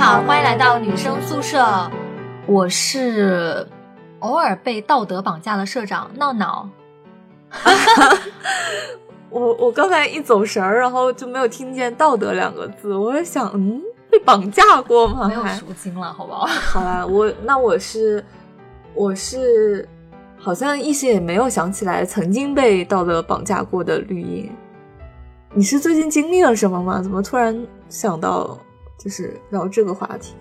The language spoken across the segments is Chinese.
好，欢迎来到女生宿舍。我是偶尔被道德绑架的社长闹闹。我我刚才一走神儿，然后就没有听见“道德”两个字。我在想，嗯，被绑架过吗？没有赎金了，好不好？好啦，我那我是我是好像一时也没有想起来曾经被道德绑架过的绿茵。你是最近经历了什么吗？怎么突然想到就是聊这个话题？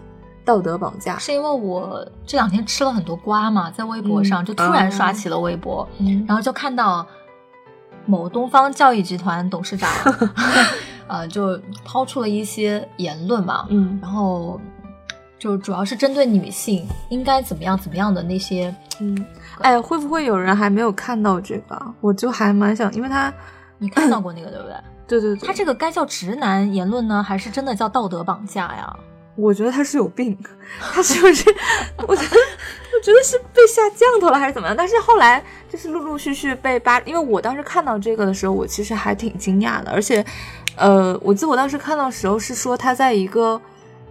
道德绑架是因为我这两天吃了很多瓜嘛，在微博上就突然刷起了微博，然后就看到某东方教育集团董事长，呃，就抛出了一些言论嘛，嗯，然后就主要是针对女性应该怎么样怎么样的那些，嗯，哎，会不会有人还没有看到这个？我就还蛮想，因为他你看到过那个对不对？对对对，他这个该叫直男言论呢，还是真的叫道德绑架呀？我觉得他是有病，他是不是？我觉得，我觉得是被下降头了，还是怎么样？但是后来就是陆陆续续被扒，因为我当时看到这个的时候，我其实还挺惊讶的。而且，呃，我记得我当时看到时候是说他在一个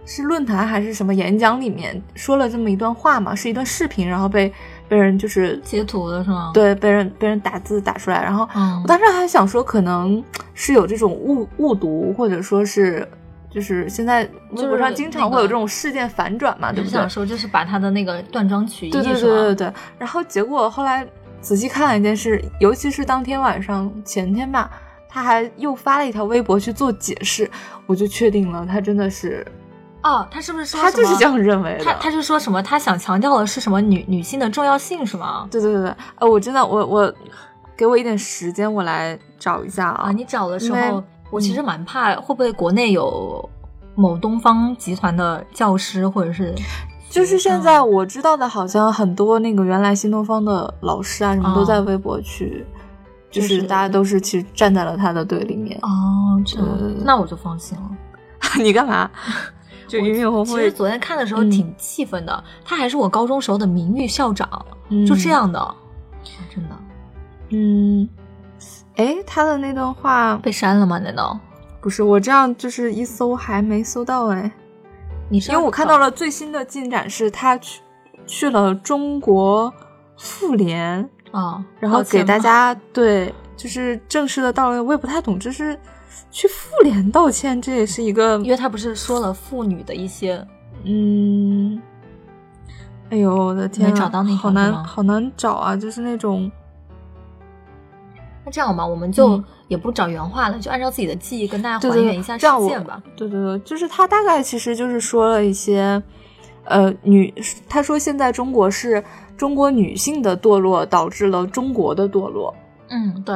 是论坛还是什么演讲里面说了这么一段话嘛，是一段视频，然后被被人就是截图的是吗？对，被人被人打字打出来，然后我当时还想说，可能是有这种误误读，或者说是。就是现在微博上经常会有这种事件反转嘛，对不对？想说就是把他的那个断章取义，对对对对对。然后结果后来仔细看了一件事，尤其是当天晚上前天吧，他还又发了一条微博去做解释，我就确定了，他真的是哦，他是不是说他就是这样认为的？他他是说什么？他想强调的是什么女女性的重要性是吗？对对对对，呃，我真的我我给我一点时间，我来找一下啊。你找的时候。我其实蛮怕，会不会国内有某东方集团的教师，或者是，就是现在我知道的，好像很多那个原来新东方的老师啊，什么都在微博去，就是大家都是其实站在了他的对立面。哦，这那我就放心了。你干嘛？其实昨天看的时候挺气愤的，他还是我高中时候的名誉校长，就这样的，真的，嗯。哎，他的那段话被删了吗？难道不是？我这样就是一搜还没搜到哎。你因为我看到了最新的进展是，他去去了中国妇联啊，然后给大家对，就是正式的道了。我也不太懂，就是去妇联道歉，这也是一个，因为他不是说了妇女的一些，嗯，哎呦我的天，找到那好难好难找啊，就是那种。那这样吧，我们就也不找原话了，就按照自己的记忆跟大家还原一下事件吧。对对对，就是他大概其实就是说了一些，呃，女他说现在中国是中国女性的堕落导致了中国的堕落。嗯，对。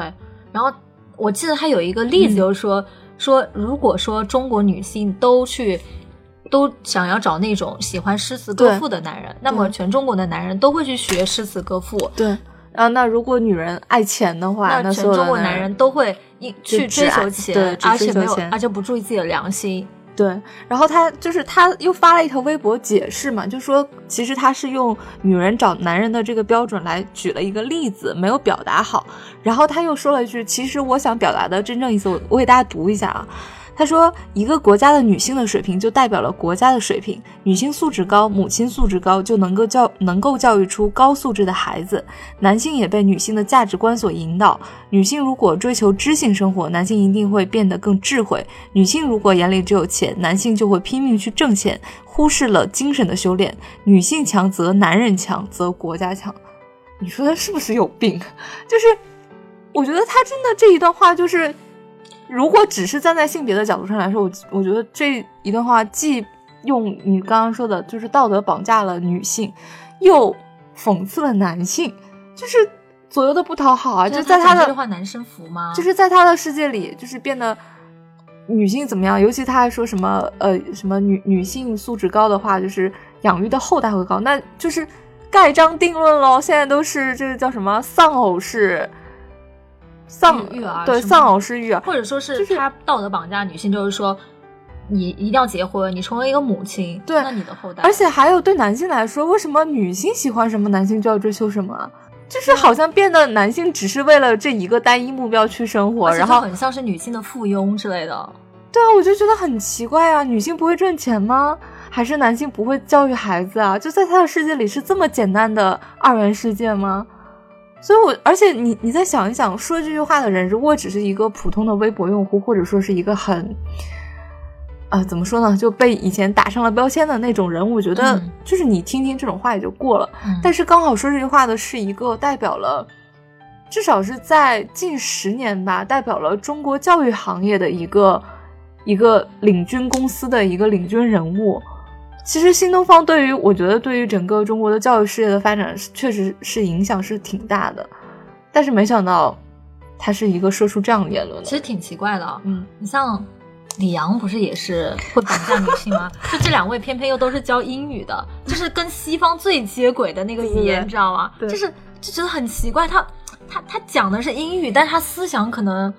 然后我记得他有一个例子，就是说说如果说中国女性都去都想要找那种喜欢诗词歌赋的男人，那么全中国的男人都会去学诗词歌赋。对。啊，那如果女人爱钱的话，那全中国男人都会一去追求钱，对，而且没有，而且不注意自己的良心。对，然后他就是他又发了一条微博解释嘛，就说其实他是用女人找男人的这个标准来举了一个例子，没有表达好。然后他又说了一句，其实我想表达的真正意思，我我给大家读一下啊。他说：“一个国家的女性的水平，就代表了国家的水平。女性素质高，母亲素质高，就能够教能够教育出高素质的孩子。男性也被女性的价值观所引导。女性如果追求知性生活，男性一定会变得更智慧。女性如果眼里只有钱，男性就会拼命去挣钱，忽视了精神的修炼。女性强则男人强，则国家强。你说他是不是有病？就是，我觉得他真的这一段话就是。”如果只是站在性别的角度上来说，我我觉得这一段话既用你刚刚说的，就是道德绑架了女性，又讽刺了男性，就是左右的不讨好啊！就在他的这句话，男生服吗？就是在他的世界里，就是变得女性怎么样？尤其他还说什么呃什么女女性素质高的话，就是养育的后代会高，那就是盖章定论喽。现在都是这个叫什么丧偶式。丧育儿对丧偶式育儿，或者说是他道德绑架女性，就是说你一定要结婚，你成为一个母亲，对，那你的后代。而且还有对男性来说，为什么女性喜欢什么，男性就要追求什么？就是好像变得男性只是为了这一个单一目标去生活，然后很像是女性的附庸之类的。对啊，我就觉得很奇怪啊，女性不会赚钱吗？还是男性不会教育孩子啊？就在他的世界里是这么简单的二元世界吗？所以，我而且你你再想一想，说这句话的人如果只是一个普通的微博用户，或者说是一个很。啊，怎么说呢？就被以前打上了标签的那种人，我觉得就是你听听这种话也就过了。但是刚好说这句话的是一个代表了，至少是在近十年吧，代表了中国教育行业的一个一个领军公司的一个领军人物。其实新东方对于我觉得对于整个中国的教育事业的发展，确实是影响是挺大的。但是没想到他是一个说出这样的言论，其实挺奇怪的。嗯，你像。李阳不是也是会绑架女性吗？就这两位偏偏又都是教英语的，就是跟西方最接轨的那个语言，你知道吗？就是就觉得很奇怪，他他他讲的是英语，但他思想可能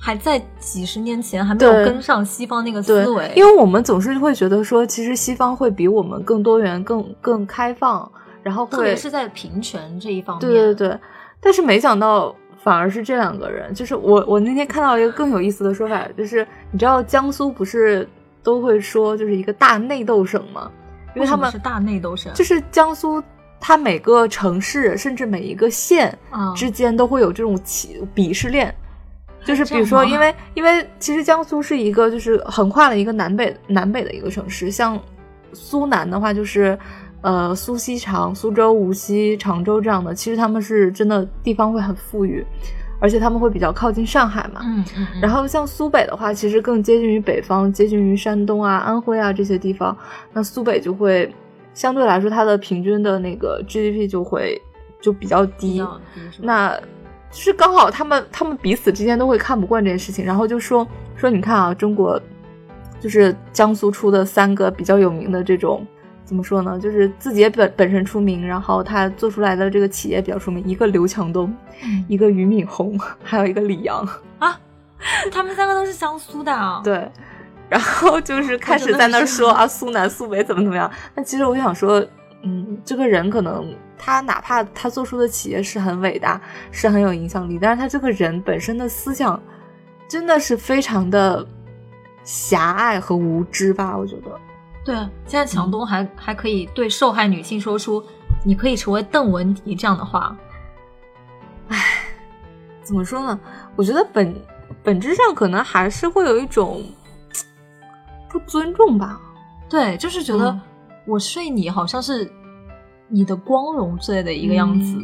还在几十年前还没有跟上西方那个思维。因为我们总是会觉得说，其实西方会比我们更多元、更更开放，然后特别是在平权这一方面。对对对，但是没想到。反而是这两个人，就是我。我那天看到一个更有意思的说法，就是你知道江苏不是都会说就是一个大内斗省吗？因为他们是大内斗省，就是江苏，它每个城市甚至每一个县之间都会有这种歧鄙视链，就是比如说，因为因为其实江苏是一个就是横跨了一个南北南北的一个城市，像苏南的话就是。呃，苏锡常、苏州、无锡、常州这样的，其实他们是真的地方会很富裕，而且他们会比较靠近上海嘛。嗯嗯。然后像苏北的话，其实更接近于北方，接近于山东啊、安徽啊这些地方。那苏北就会相对来说，它的平均的那个 GDP 就会就比较低。那就是刚好他们他们彼此之间都会看不惯这件事情，然后就说说你看啊，中国就是江苏出的三个比较有名的这种。怎么说呢？就是自己也本本身出名，然后他做出来的这个企业比较出名。一个刘强东，一个俞敏洪，还有一个李阳啊，他们三个都是江苏的啊。对，然后就是开始在那说啊，苏南、苏北怎么怎么样。那其实我想说，嗯，这个人可能他哪怕他做出的企业是很伟大，是很有影响力，但是他这个人本身的思想真的是非常的狭隘和无知吧？我觉得。对，现在强东还还可以对受害女性说出“你可以成为邓文迪”这样的话。唉，怎么说呢？我觉得本本质上可能还是会有一种不尊重吧。对，就是觉得我睡你好像是你的光荣之类的一个样子。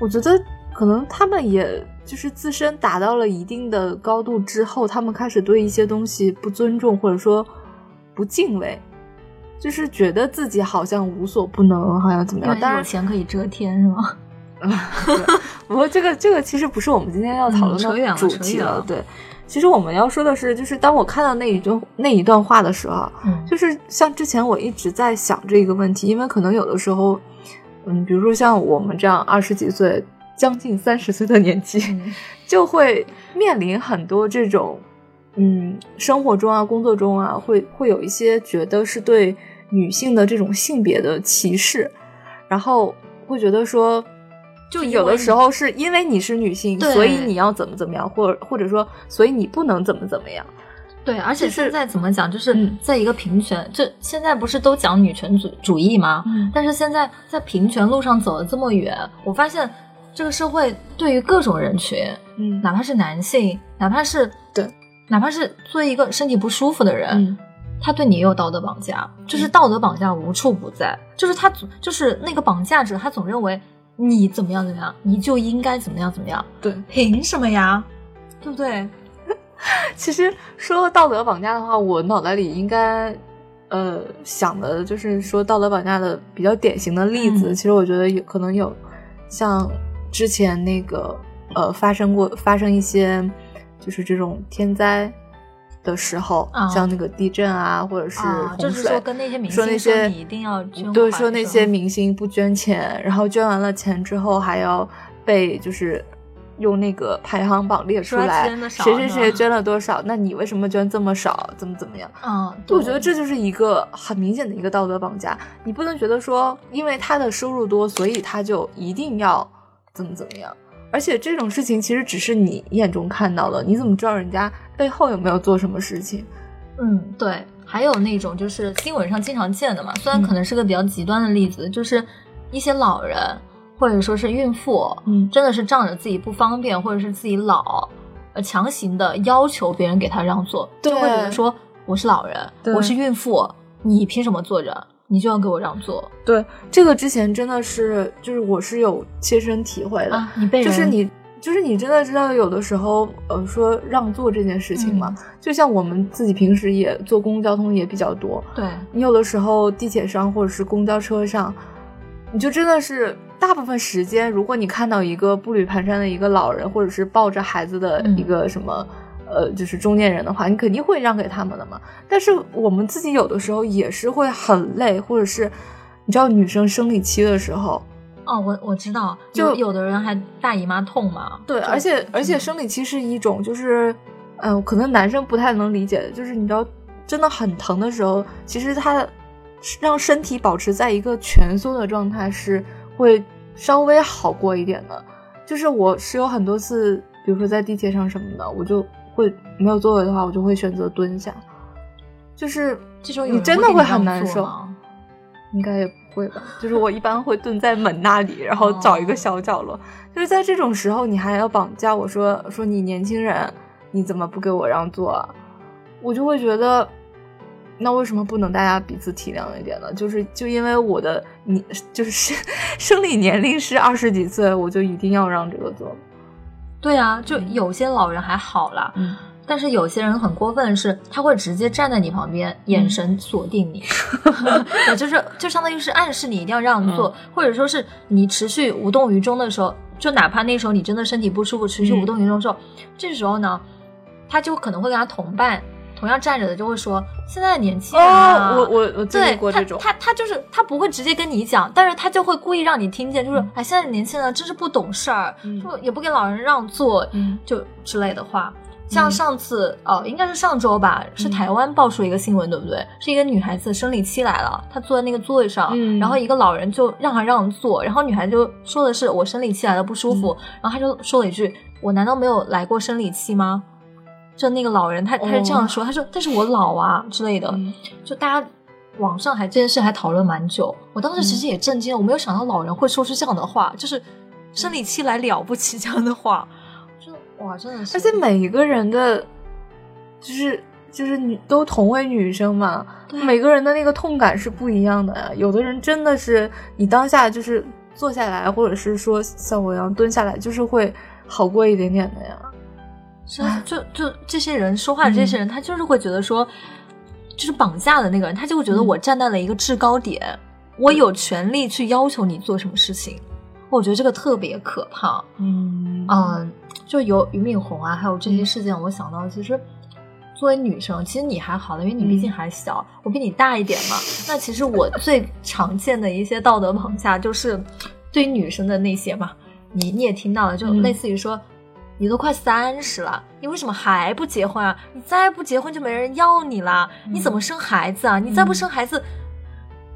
我觉得可能他们也就是自身达到了一定的高度之后，他们开始对一些东西不尊重，或者说不敬畏。就是觉得自己好像无所不能，好像怎么样？但是有钱可以遮天，是吗？不过这个这个其实不是我们今天要讨论的主题了。对，其实我们要说的是，就是当我看到那一段那一段话的时候，就是像之前我一直在想这个问题，因为可能有的时候，嗯，比如说像我们这样二十几岁、将近三十岁的年纪，就会面临很多这种。嗯，生活中啊，工作中啊，会会有一些觉得是对女性的这种性别的歧视，然后会觉得说，就有的时候是因为你是女性，所以你要怎么怎么样，或或者说，所以你不能怎么怎么样。对，而且现在怎么讲，就是在一个平权，就现在不是都讲女权主主义吗？嗯，但是现在在平权路上走了这么远，我发现这个社会对于各种人群，嗯，哪怕是男性，哪怕是对。哪怕是作为一个身体不舒服的人，他对你也有道德绑架，就是道德绑架无处不在，就是他总就是那个绑架者，他总认为你怎么样怎么样，你就应该怎么样怎么样，对，凭什么呀？对不对？其实说道德绑架的话，我脑袋里应该呃想的就是说道德绑架的比较典型的例子，其实我觉得有可能有像之前那个呃发生过发生一些。就是这种天灾的时候，像那个地震啊，或者是洪水，说跟那些明星说那些你一定要捐，对，说那些明星不捐钱，然后捐完了钱之后还要被就是用那个排行榜列出来，谁谁谁捐了多少，那你为什么捐这么少？怎么怎么样？嗯，我觉得这就是一个很明显的一个道德绑架。你不能觉得说，因为他的收入多，所以他就一定要怎么怎么样。而且这种事情其实只是你眼中看到的，你怎么知道人家背后有没有做什么事情？嗯，对，还有那种就是新闻上经常见的嘛，虽然可能是个比较极端的例子，就是一些老人或者说是孕妇，嗯真的是仗着自己不方便或者是自己老，呃，强行的要求别人给他让座，就会觉得说我是老人，我是孕妇，你凭什么坐着？你就要给我让座对，这个之前真的是，就是我是有切身体会的，啊？你被就是你，就是你真的知道，有的时候，呃，说让座这件事情嘛，嗯就像我们自己平时也坐公共交通也比较多，对你有的时候地铁上或者是公交车上，你就真的是大部分时间，如果你看到一个步履蹒跚的一个老人，或者是抱着孩子的一个什么。呃，就是中年人的话，你肯定会让给他们的嘛。但是我们自己有的时候也是会很累，或者是你知道女生生理期的时候，哦，我我知道，就有有的人还大姨妈痛嘛，对，而且而且嗯生理期是一种，就是，嗯、可能男生不太能理解的，就是你知道，真的很疼的时候，其实它让身体保持在一个蜷缩的状态是会稍微好过一点的。就是我是有很多次，比如说在地铁上什么的，我就会没有座位的话，我就会选择蹲下，就是这时候你真的会很难受。应该也不会吧，就是我一般会蹲在门那里，然后找一个小角落。就是在这种时候，你还要绑架我说说你年轻人，你怎么不给我让座啊？我就会觉得，那为什么不能大家彼此体谅一点呢？就是就因为我的你就是生 生理年龄是二十几岁，我就一定要让这个座。对啊，就有些老人还好啦，嗯，但是有些人很过分的是，他会直接站在你旁边，眼神锁定你，也就是就相当于是暗示你一定要让座，或者说是你持续无动于衷的时候，就哪怕那时候你真的身体不舒服，持续无动于衷的时候，这时候呢，他就可能会跟他同伴同样站着的就会说，现在的年轻人啊，哦，我我我经对历过这种，他他他就是他不会直接跟你讲，但是他就会故意让你听见，就是、哎，现在的年轻人真是不懂事儿，嗯。就也不给老人让座，嗯。就之类的话。像上次、哦，应该是上周吧，是台湾爆出一个新闻，对不对？是一个女孩子生理期来了，她坐在那个座位上，嗯。然后一个老人就让她让座，然后女孩就说的是我生理期来了不舒服，然后她就说了一句我难道没有来过生理期吗？就那个老人他他是这样说，他说但是我老啊之类的，嗯就大家网上还这件事还讨论蛮久，我当时其实也震惊了，我没有想到老人会说出这样的话，就是生理期来了不起这样的话，就哇真的是，而且每一个人的，就是就是女都同为女生嘛，对每个人的那个痛感是不一样的呀。有的人真的是你当下就是坐下来，或者是说像我一样蹲下来，就是会好过一点点的呀。是就就这些人说话的这些人，他就是会觉得说，就是绑架的那个人，他就会觉得嗯我站在了一个制高点，我有权利去要求你做什么事情。我觉得这个特别可怕。嗯嗯，就有俞敏洪啊，还有这些事件，我想到其实作为女生，其实你还好的，因为你毕竟还小，我比你大一点嘛。那其实我 最常见的一些道德绑架，就是对于女生的那些嘛，你你也听到了，就嗯类似于说。你都快三十了，你为什么还不结婚啊？你再不结婚就没人要你啦！你怎么生孩子啊？你再不生孩子，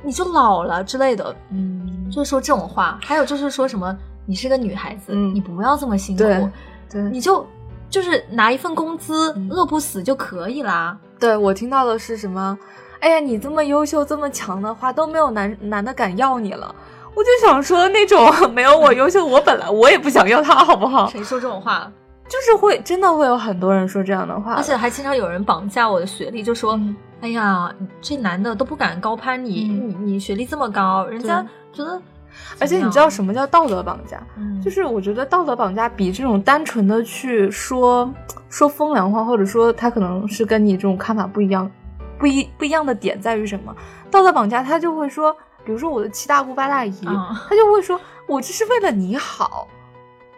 你就老了之类的。嗯，就是说这种话，还有就是说什么，你是个女孩子，嗯你不要这么辛苦，对对你就就是拿一份工资，嗯饿不死就可以啦。对，我听到的是什么？哎呀，你这么优秀、这么强的话，都没有男男的敢要你了。我就想说，那种没有我优秀，我本来我也不想要他，好不好？谁说这种话？就是会真的会有很多人说这样的话的，而且还经常有人绑架我的学历，就说：“嗯哎呀，这男的都不敢高攀你，嗯你你学历这么高，人家觉得……而且你知道什么叫道德绑架？嗯，就是我觉得道德绑架比这种单纯的去说说风凉话，或者说他可能是跟你这种看法不一样，不一不一样的点在于什么？道德绑架他就会说，比如说我的七大姑八大姨，啊他就会说我这是为了你好。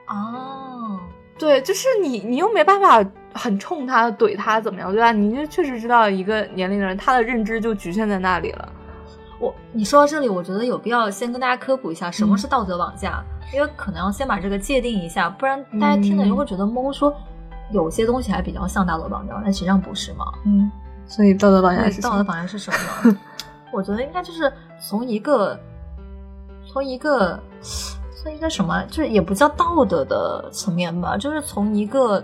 哦，对，就是你，你又没办法很冲他、怼他怎么样，对吧？你就确实知道一个年龄的人，他的认知就局限在那里了。我你说到这里，我觉得有必要先跟大家科普一下什么嗯是道德绑架，因为可能要先把这个界定一下，不然大家听了就会觉得懵，说有些东西还比较像道德绑架，但实际上不是嘛。嗯，所以道德绑架是什么？道德绑架是什么呢？我觉得应该就是从一个从一个从一个什么，就是也不叫道德的层面吧，就是从一个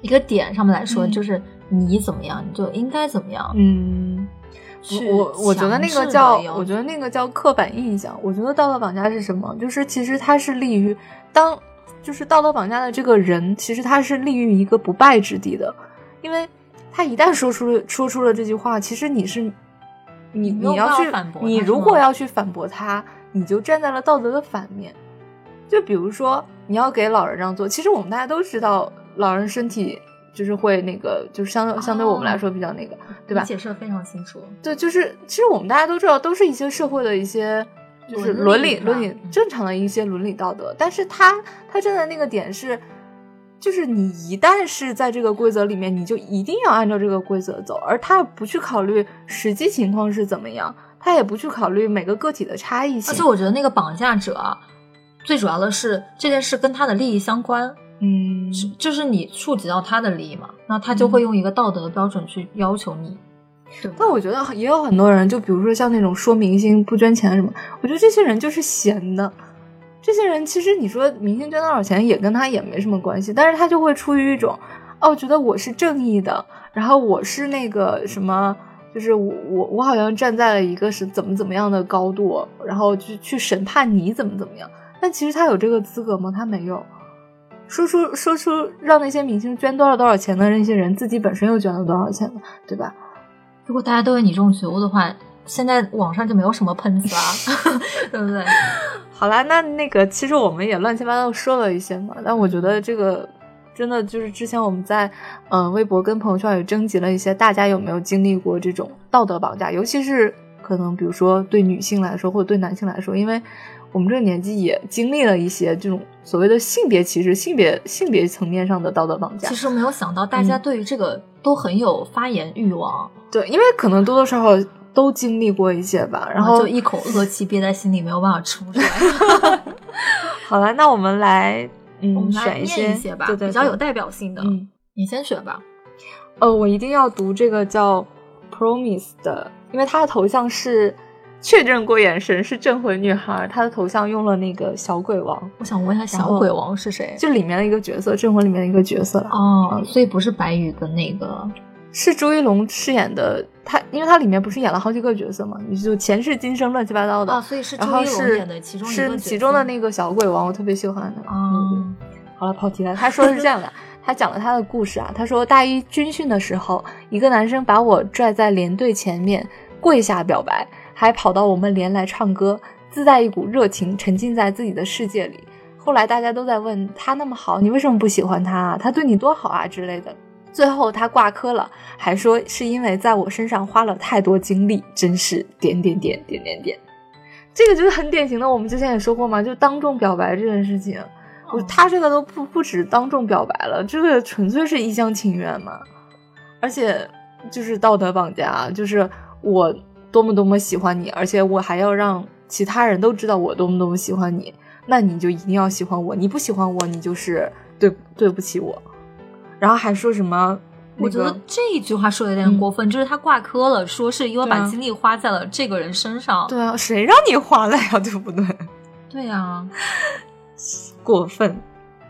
一个点上面来说，嗯就是你怎么样，你就应该怎么样。嗯，去我我觉得那个叫我觉得那个叫刻板印象。我觉得道德绑架是什么？就是其实它是立于当就是道德绑架的这个人，其实他是立于一个不败之地的，因为他一旦说出了说出了这句话，其实你是你你要去反驳你如果要去反驳他，你就站在了道德的反面。就比如说你要给老人让座，其实我们大家都知道，老人身体就是会那个，就是相相对我们来说比较那个，对吧？解释的非常清楚。对，就是其实我们大家都知道，都是一些社会的一些就是伦伦理伦理嗯正常的一些伦理道德，但是他他站在那个点是，就是你一旦是在这个规则里面，你就一定要按照这个规则走，而他不去考虑实际情况是怎么样，他也不去考虑每个个体的差异性而且。我觉得那个绑架者啊，最主要的是这件事跟他的利益相关，嗯，就是你触及到他的利益嘛，那他就会用一个道德标准去要求你？但我觉得也有很多人，就比如说像那种说明星不捐钱什么，我觉得这些人就是闲的。这些人其实你说明星捐多少钱也跟他也没什么关系，但是他就会出于一种哦，觉得我是正义的，然后我是那个什么，就是我我我好像站在了一个是怎么怎么样的高度，然后去去审判你怎么怎么样。但其实他有这个资格吗？他没有。说出说出让那些明星捐多少多少钱的那些人，自己本身又捐了多少钱呢？对吧？如果大家都有你这种觉悟的话，现在网上就没有什么喷子啊，对不对？好啦，那那个其实我们也乱七八糟说了一些嘛，但我觉得这个真的就是之前我们在呃微博跟朋友圈也征集了一些，大家有没有经历过这种道德绑架，尤其是可能比如说对女性来说或者对男性来说，因为我们这个年纪也经历了一些这种所谓的性别歧视、性别性别层面上的道德绑架其。实没有想到大家对于这个都很有发言欲望，对，因为可能多多少少都经历过一些吧，然后就一口恶气憋在心里，没有办法出出来。好了，那我们来嗯 我们来选些一些吧，对对对比较有代表性的。嗯。你先选吧。呃，我一定要读这个叫 Promise 的，因为他的头像是确认过眼神是镇魂女孩，他的头像用了那个小鬼王，我想问一下，小鬼王是谁？就里面的一个角色，镇魂里面的一个角色啦。哦，所以不是白宇跟那个是朱一龙饰演的他，因为他里面不是演了好几个角色嘛，你就前世今生乱七八糟的。啊，所以是朱一龙然后是演的其中是其中的那个小鬼王，我特别喜欢的。哦嗯好了，跑题了。他说的是这样的，他讲了他的故事啊。他说，大一军训的时候，一个男生把我拽在连队前面，跪下表白，还跑到我们连来唱歌，自带一股热情，沉浸在自己的世界里。后来大家都在问他那么好，你为什么不喜欢他啊？他对你多好啊之类的。最后他挂科了，还说是因为在我身上花了太多精力，真是点点点点点点。这个就是很典型的，我们之前也说过嘛，就当众表白这件事情。我哦他这个都不不止当众表白了，这个纯粹是一厢情愿嘛，而且就是道德绑架，就是我多么多么喜欢你，而且我还要让其他人都知道我多么多么喜欢你，那你就一定要喜欢我，你不喜欢我，你就是对对不起我，然后还说什么、我觉得这一句话说的有点过分，就是他挂科了，说是因为把精力花在了这个人身上。对啊，谁让你花了呀，对不对？对呀、过分。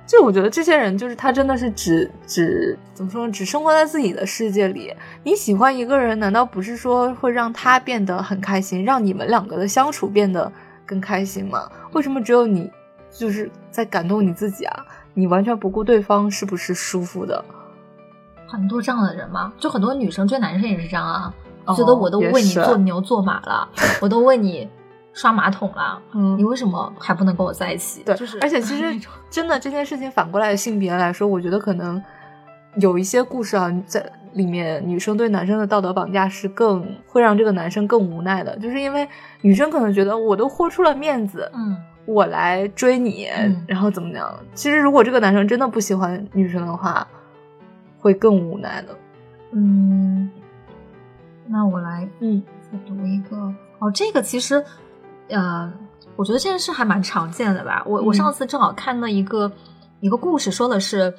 就我觉得这些人就是他真的是只只怎么说呢？只生活在自己的世界里。你喜欢一个人，难道不是说会让他变得很开心，让你们两个的相处变得更开心吗？为什么只有你就是在感动你自己啊？你完全不顾对方是不是舒服的？很多这样的人嘛，就很多女生追男生也是这样啊，哦觉得我都为你做牛做马了，我都为你刷马桶了，嗯。你为什么还不能跟我在一起？对，就是而且其实 真的这件事情反过来性别来说，我觉得可能有一些故事啊，在里面女生对男生的道德绑架是更会让这个男生更无奈的，就是因为女生可能觉得我都豁出了面子，嗯，我来追你，嗯然后怎么样？其实如果这个男生真的不喜欢女生的话，会更无奈的。嗯，那我来嗯再读一个哦，这个其实，呃，我觉得这件事还蛮常见的吧。我、我嗯上次正好看到一个一个故事，说的是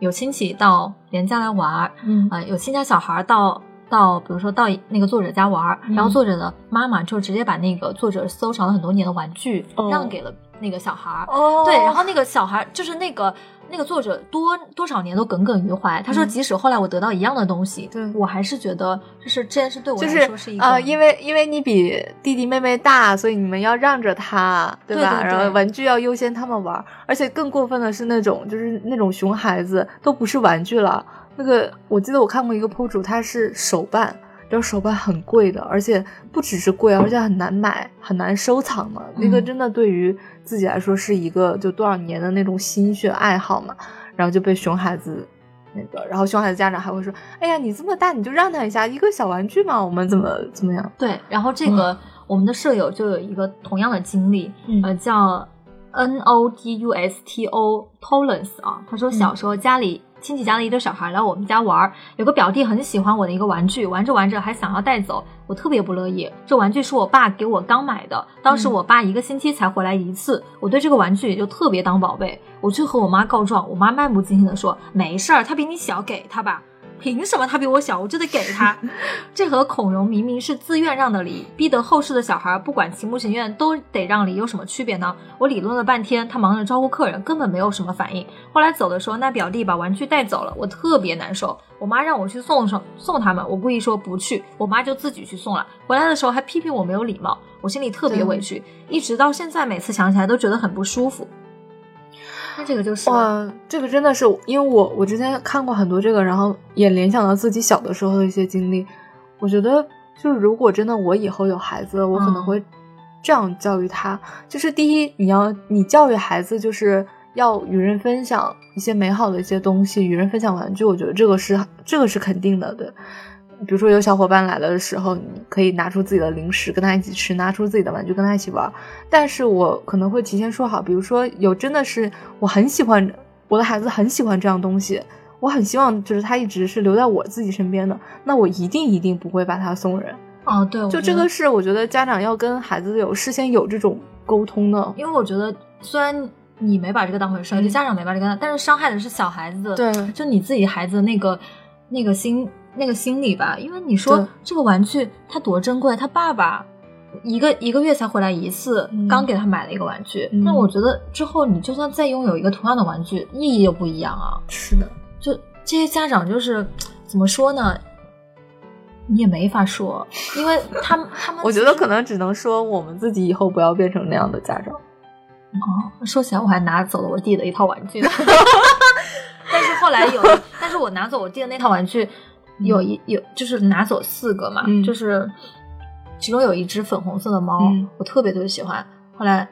有亲戚到别人家来玩儿，嗯呃，有亲家小孩到到，比如说到那个作者家玩儿，嗯然后作者的妈妈就直接把那个作者收藏了很多年的玩具、哦让给了那个小孩儿。哦对，然后那个小孩就是那个那个作者多多少年都耿耿于怀。他说，嗯即使后来我得到一样的东西，对我还是觉得就是这件事对我来说是一个啊、因为因为你比弟弟妹妹大，所以你们要让着他，对吧？对对对然后玩具要优先他们玩，而且更过分的是那种就是那种熊孩子都不是玩具了。那个我记得我看过一个 PO 主，他是手办。然后手办很贵的，而且不只是贵，而且很难买，很难收藏嘛。那个嗯真的对于自己来说是一个就多少年的那种心血爱好嘛。然后就被熊孩子那个，然后熊孩子家长还会说：“哎呀，你这么大，你就让他一下，一个小玩具嘛，我们怎么怎么样对，然后这个、我们的舍友就有一个同样的经历，嗯呃，叫 N O D U S T O Tolerance 啊。他说小时候家里、亲戚家的一个小孩来我们家玩儿，有个表弟很喜欢我的一个玩具，玩着玩着还想要带走，我特别不乐意。这玩具是我爸给我刚买的，当时我爸一个星期才回来一次，我对这个玩具也就特别当宝贝。我去和我妈告状，我妈漫不经心的说：“没事儿，他比你小，给他吧。”凭什么他比我小，我就得给他？这和孔融明明是自愿让的礼，逼得后世的小孩不管情不情愿都得让礼，有什么区别呢？我理论了半天，他忙着招呼客人，根本没有什么反应。后来走的时候，那表弟把玩具带走了，我特别难受。我妈让我去送送送他们，我故意说不去，我妈就自己去送了。回来的时候还批评我没有礼貌，我心里特别委屈，一直到现在每次想起来都觉得很不舒服。那这个就是哇，这个真的是，因为我我之前看过很多这个，然后也联想到自己小的时候的一些经历。我觉得，就是如果真的我以后有孩子，我可能嗯会这样教育他：就是第一，你要你教育孩子，就是要与人分享一些美好的一些东西，与人分享玩具。我觉得这个是这个是肯定的，对。比如说有小伙伴来了的时候，你可以拿出自己的零食跟他一起吃，拿出自己的玩具跟他一起玩。但是我可能会提前说好，比如说有真的是我很喜欢我的孩子很喜欢这样东西，我很希望就是他一直是留在我自己身边的，那我一定一定不会把他送人。哦，对，就这个是我觉得家长要跟孩子有事先有这种沟通的。因为我觉得虽然你没把这个当回事就家长没把这个当，但是伤害的是小孩子，对就你自己孩子那个那个心那个心理吧。因为你说这个玩具它多珍贵，他爸爸一个一个月才回来一次，嗯刚给他买了一个玩具，嗯那我觉得之后你就算再拥有一个同样的玩具，意义又不一样啊。是的，就这些家长就是怎么说呢？你也没法说，因为他们他们 我觉得可能只能说我们自己以后不要变成那样的家长。哦，说起来我还拿走了我弟的一套玩具，但是后来有，但是我拿走我弟的那套玩具，有一有就是拿走四个嘛，嗯就是其中有一只粉红色的猫，嗯我特别特别喜欢，后来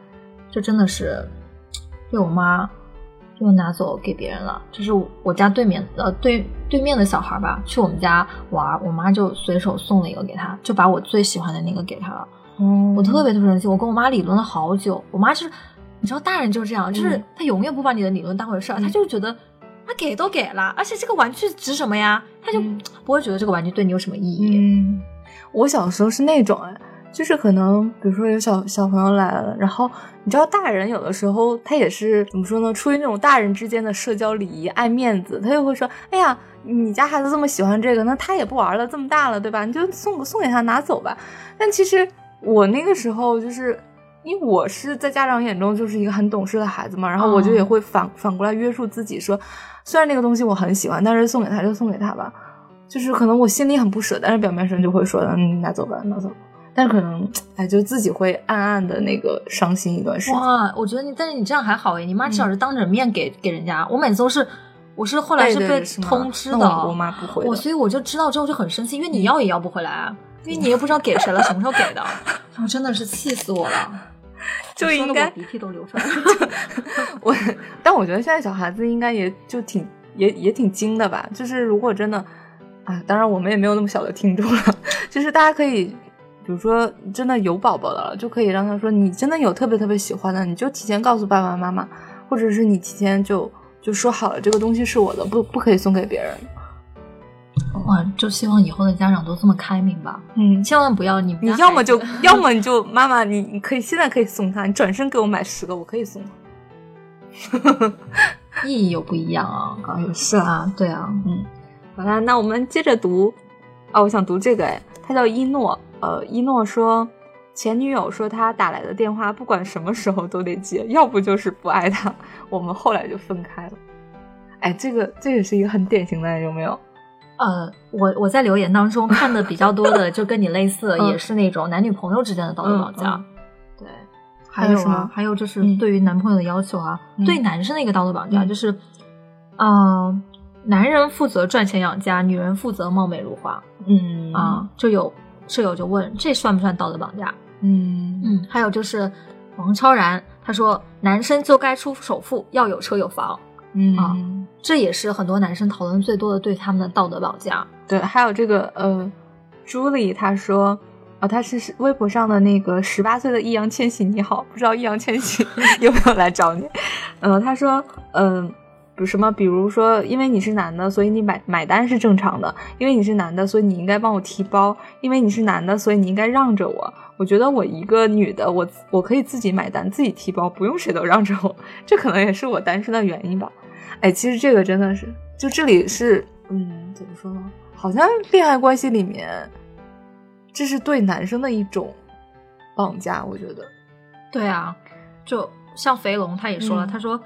就真的是被我妈就拿走给别人了，就是我家对面呃对对面的小孩吧，去我们家玩，我妈就随手送了一个给他，就把我最喜欢的那个给他了。哦我特别特别生气，我跟我妈理论了好久。我妈就是，你知道大人就是这样，就是嗯他永远不把你的理论当回事儿，他就觉得他给都给了，而且这个玩具值什么呀？他就嗯不会觉得这个玩具对你有什么意义。嗯，我小时候是那种哎，就是可能比如说有小小朋友来了，然后你知道大人有的时候他也是怎么说呢？出于那种大人之间的社交礼仪、爱面子，他就会说：“哎呀，你家孩子这么喜欢这个，那他也不玩了，这么大了，对吧？你就送送给他拿走吧。”但其实我那个时候就是。因为我是在家长眼中就是一个很懂事的孩子嘛，然后我就也哦会反、反过来约束自己说，虽然那个东西我很喜欢，但是送给他就送给他吧。就是可能我心里很不舍，但是表面上就会说，嗯，拿走吧，拿走吧。但是可能，哎，就自己会暗暗的那个伤心一段时间。哇，我觉得你，但是你这样还好哎，你妈至少是当着面给、给人家，我每次都是，我是后来是被通知的，那我我妈不会我所以我就知道之后就很生气，因为你要也要不回来啊，因为你又不知道给谁了，什么时候给的，我真的是气死我了，说就应该鼻涕都流出来了。我，但我觉得现在小孩子应该也就挺也也挺精的吧。就是如果真的，啊，当然我们也没有那么小的听众了，就是大家可以，比如说真的有宝宝的了，就可以让他说，你真的有特别特别喜欢的，你就提前告诉爸爸妈妈，或者是你提前就就说好了，这个东西是我的，不不可以送给别人。哇，就希望以后的家长都这么开明吧，嗯，千万不要你你要么就要么你就妈妈，你你可以现在可以送他，你转身给我买十个，我可以送。意义又不一样啊，啊，也是啊。啊，对啊，嗯，好啦，那我们接着读啊，我想读这个哎，他叫一诺，呃，一诺说，前女友说他打来的电话不管什么时候都得接，要不就是不爱他。我们后来就分开了。哎，这个这也是一个很典型的，有没有？呃，我我在留言当中看的比较多的，就跟你类似，也是那种男女朋友之间的道德绑架。对，还有啊，还有就是对于男朋友的要求啊，对男生的一个道德绑架，就是呃，男人负责赚钱养家，女人负责貌美如花。嗯啊，就有舍友就问，这算不算道德绑架？嗯嗯，还有就是王超然他说，男生就该出首付，要有车有房。嗯啊，这也是很多男生讨论最多的对他们的道德绑架。对，还有这个呃，朱莉她说，啊，她是微博上的那个十八岁的易烊千玺，你好，不知道易烊千玺 有没有来找你？嗯，他说，嗯，比什么，比如说，因为你是男的，所以你买买单是正常的；因为你是男的，所以你应该帮我提包；因为你是男的，所以你应该让着我。我觉得我一个女的，我我可以自己买单，自己提包，不用谁都让着我。这可能也是我单身的原因吧。哎，其实这个真的是，就这里是，嗯，怎么说呢？好像恋爱关系里面，这是对男生的一种绑架，我觉得。对啊，就像肥龙他也说了，他说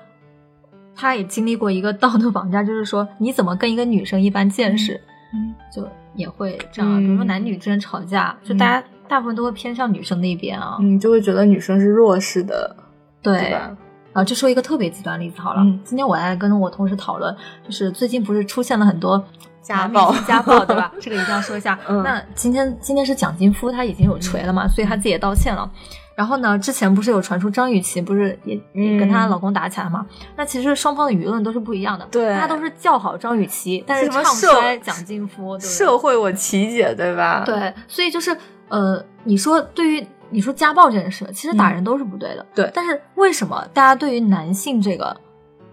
他也经历过一个道德绑架，就是说你怎么跟一个女生一般见识，嗯，就也会这样。比如说男女之间吵架，就大家大部分都会偏向女生那边啊，嗯，就会觉得女生是弱势的，对对吧？啊，就说一个特别极端例子好了。今天我在跟我同事讨论，就是最近不是出现了很多家暴，家暴 对吧？这个一定要说一下。那今天今天是蒋劲夫他已经有锤了嘛，所以他自己也道歉了。然后呢，之前不是有传出张雨绮不是也跟她老公打起来嘛？那其实双方的舆论都是不一样的，对，大家都是叫好张雨绮，但是唱衰蒋劲夫，社会我琪姐对吧？对，所以就是呃，你说对于。你说家暴这件事，其实打人都是不对的。对，但是为什么大家对于男性这个，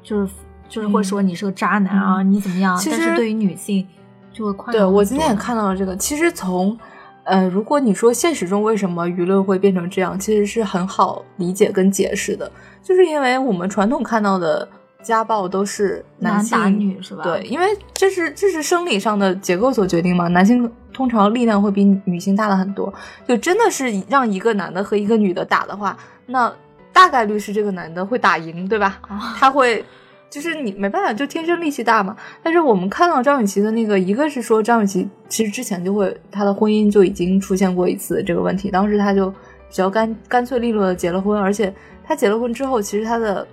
就是就是会说你是个渣男啊，你怎么样？但是对于女性就会宽对我今天也看到了这个。其实从呃，如果你说现实中为什么舆论会变成这样，其实是很好理解跟解释的，就是因为我们传统看到的。家暴都是男打女是吧？对，因为这是这是生理上的结构所决定嘛。男性通常力量会比女性大了很多，就真的是让一个男的和一个女的打的话，那大概率是这个男的会打赢，对吧？他会就是你没办法，就天生力气大嘛。但是我们看到张雨绮的那个，一个是说张雨绮其实之前就会她的婚姻就已经出现过一次这个问题，当时她就比较干干脆利落的结了婚，而且她结了婚之后，其实她的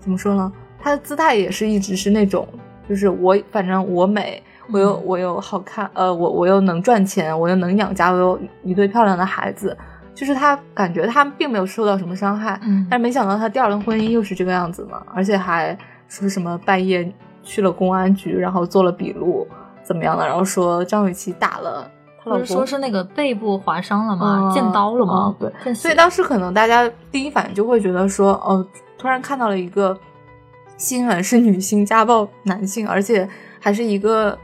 怎么说呢？她的姿态也是一直是那种，就是我反正我美，我又我又好看，呃，我我又能赚钱，我又能养家，我有一对漂亮的孩子，就是他感觉他并没有受到什么伤害，嗯，但是没想到他第二轮婚姻又是这个样子嘛，而且还说什么半夜去了公安局，然后做了笔录，怎么样的，然后说张雨绮打了他老公，说是那个背部划伤了嘛，见刀了嘛，对，所以当时可能大家第一反应就会觉得说，哦，突然看到了一个。新闻是女性家暴男性，而且还是一个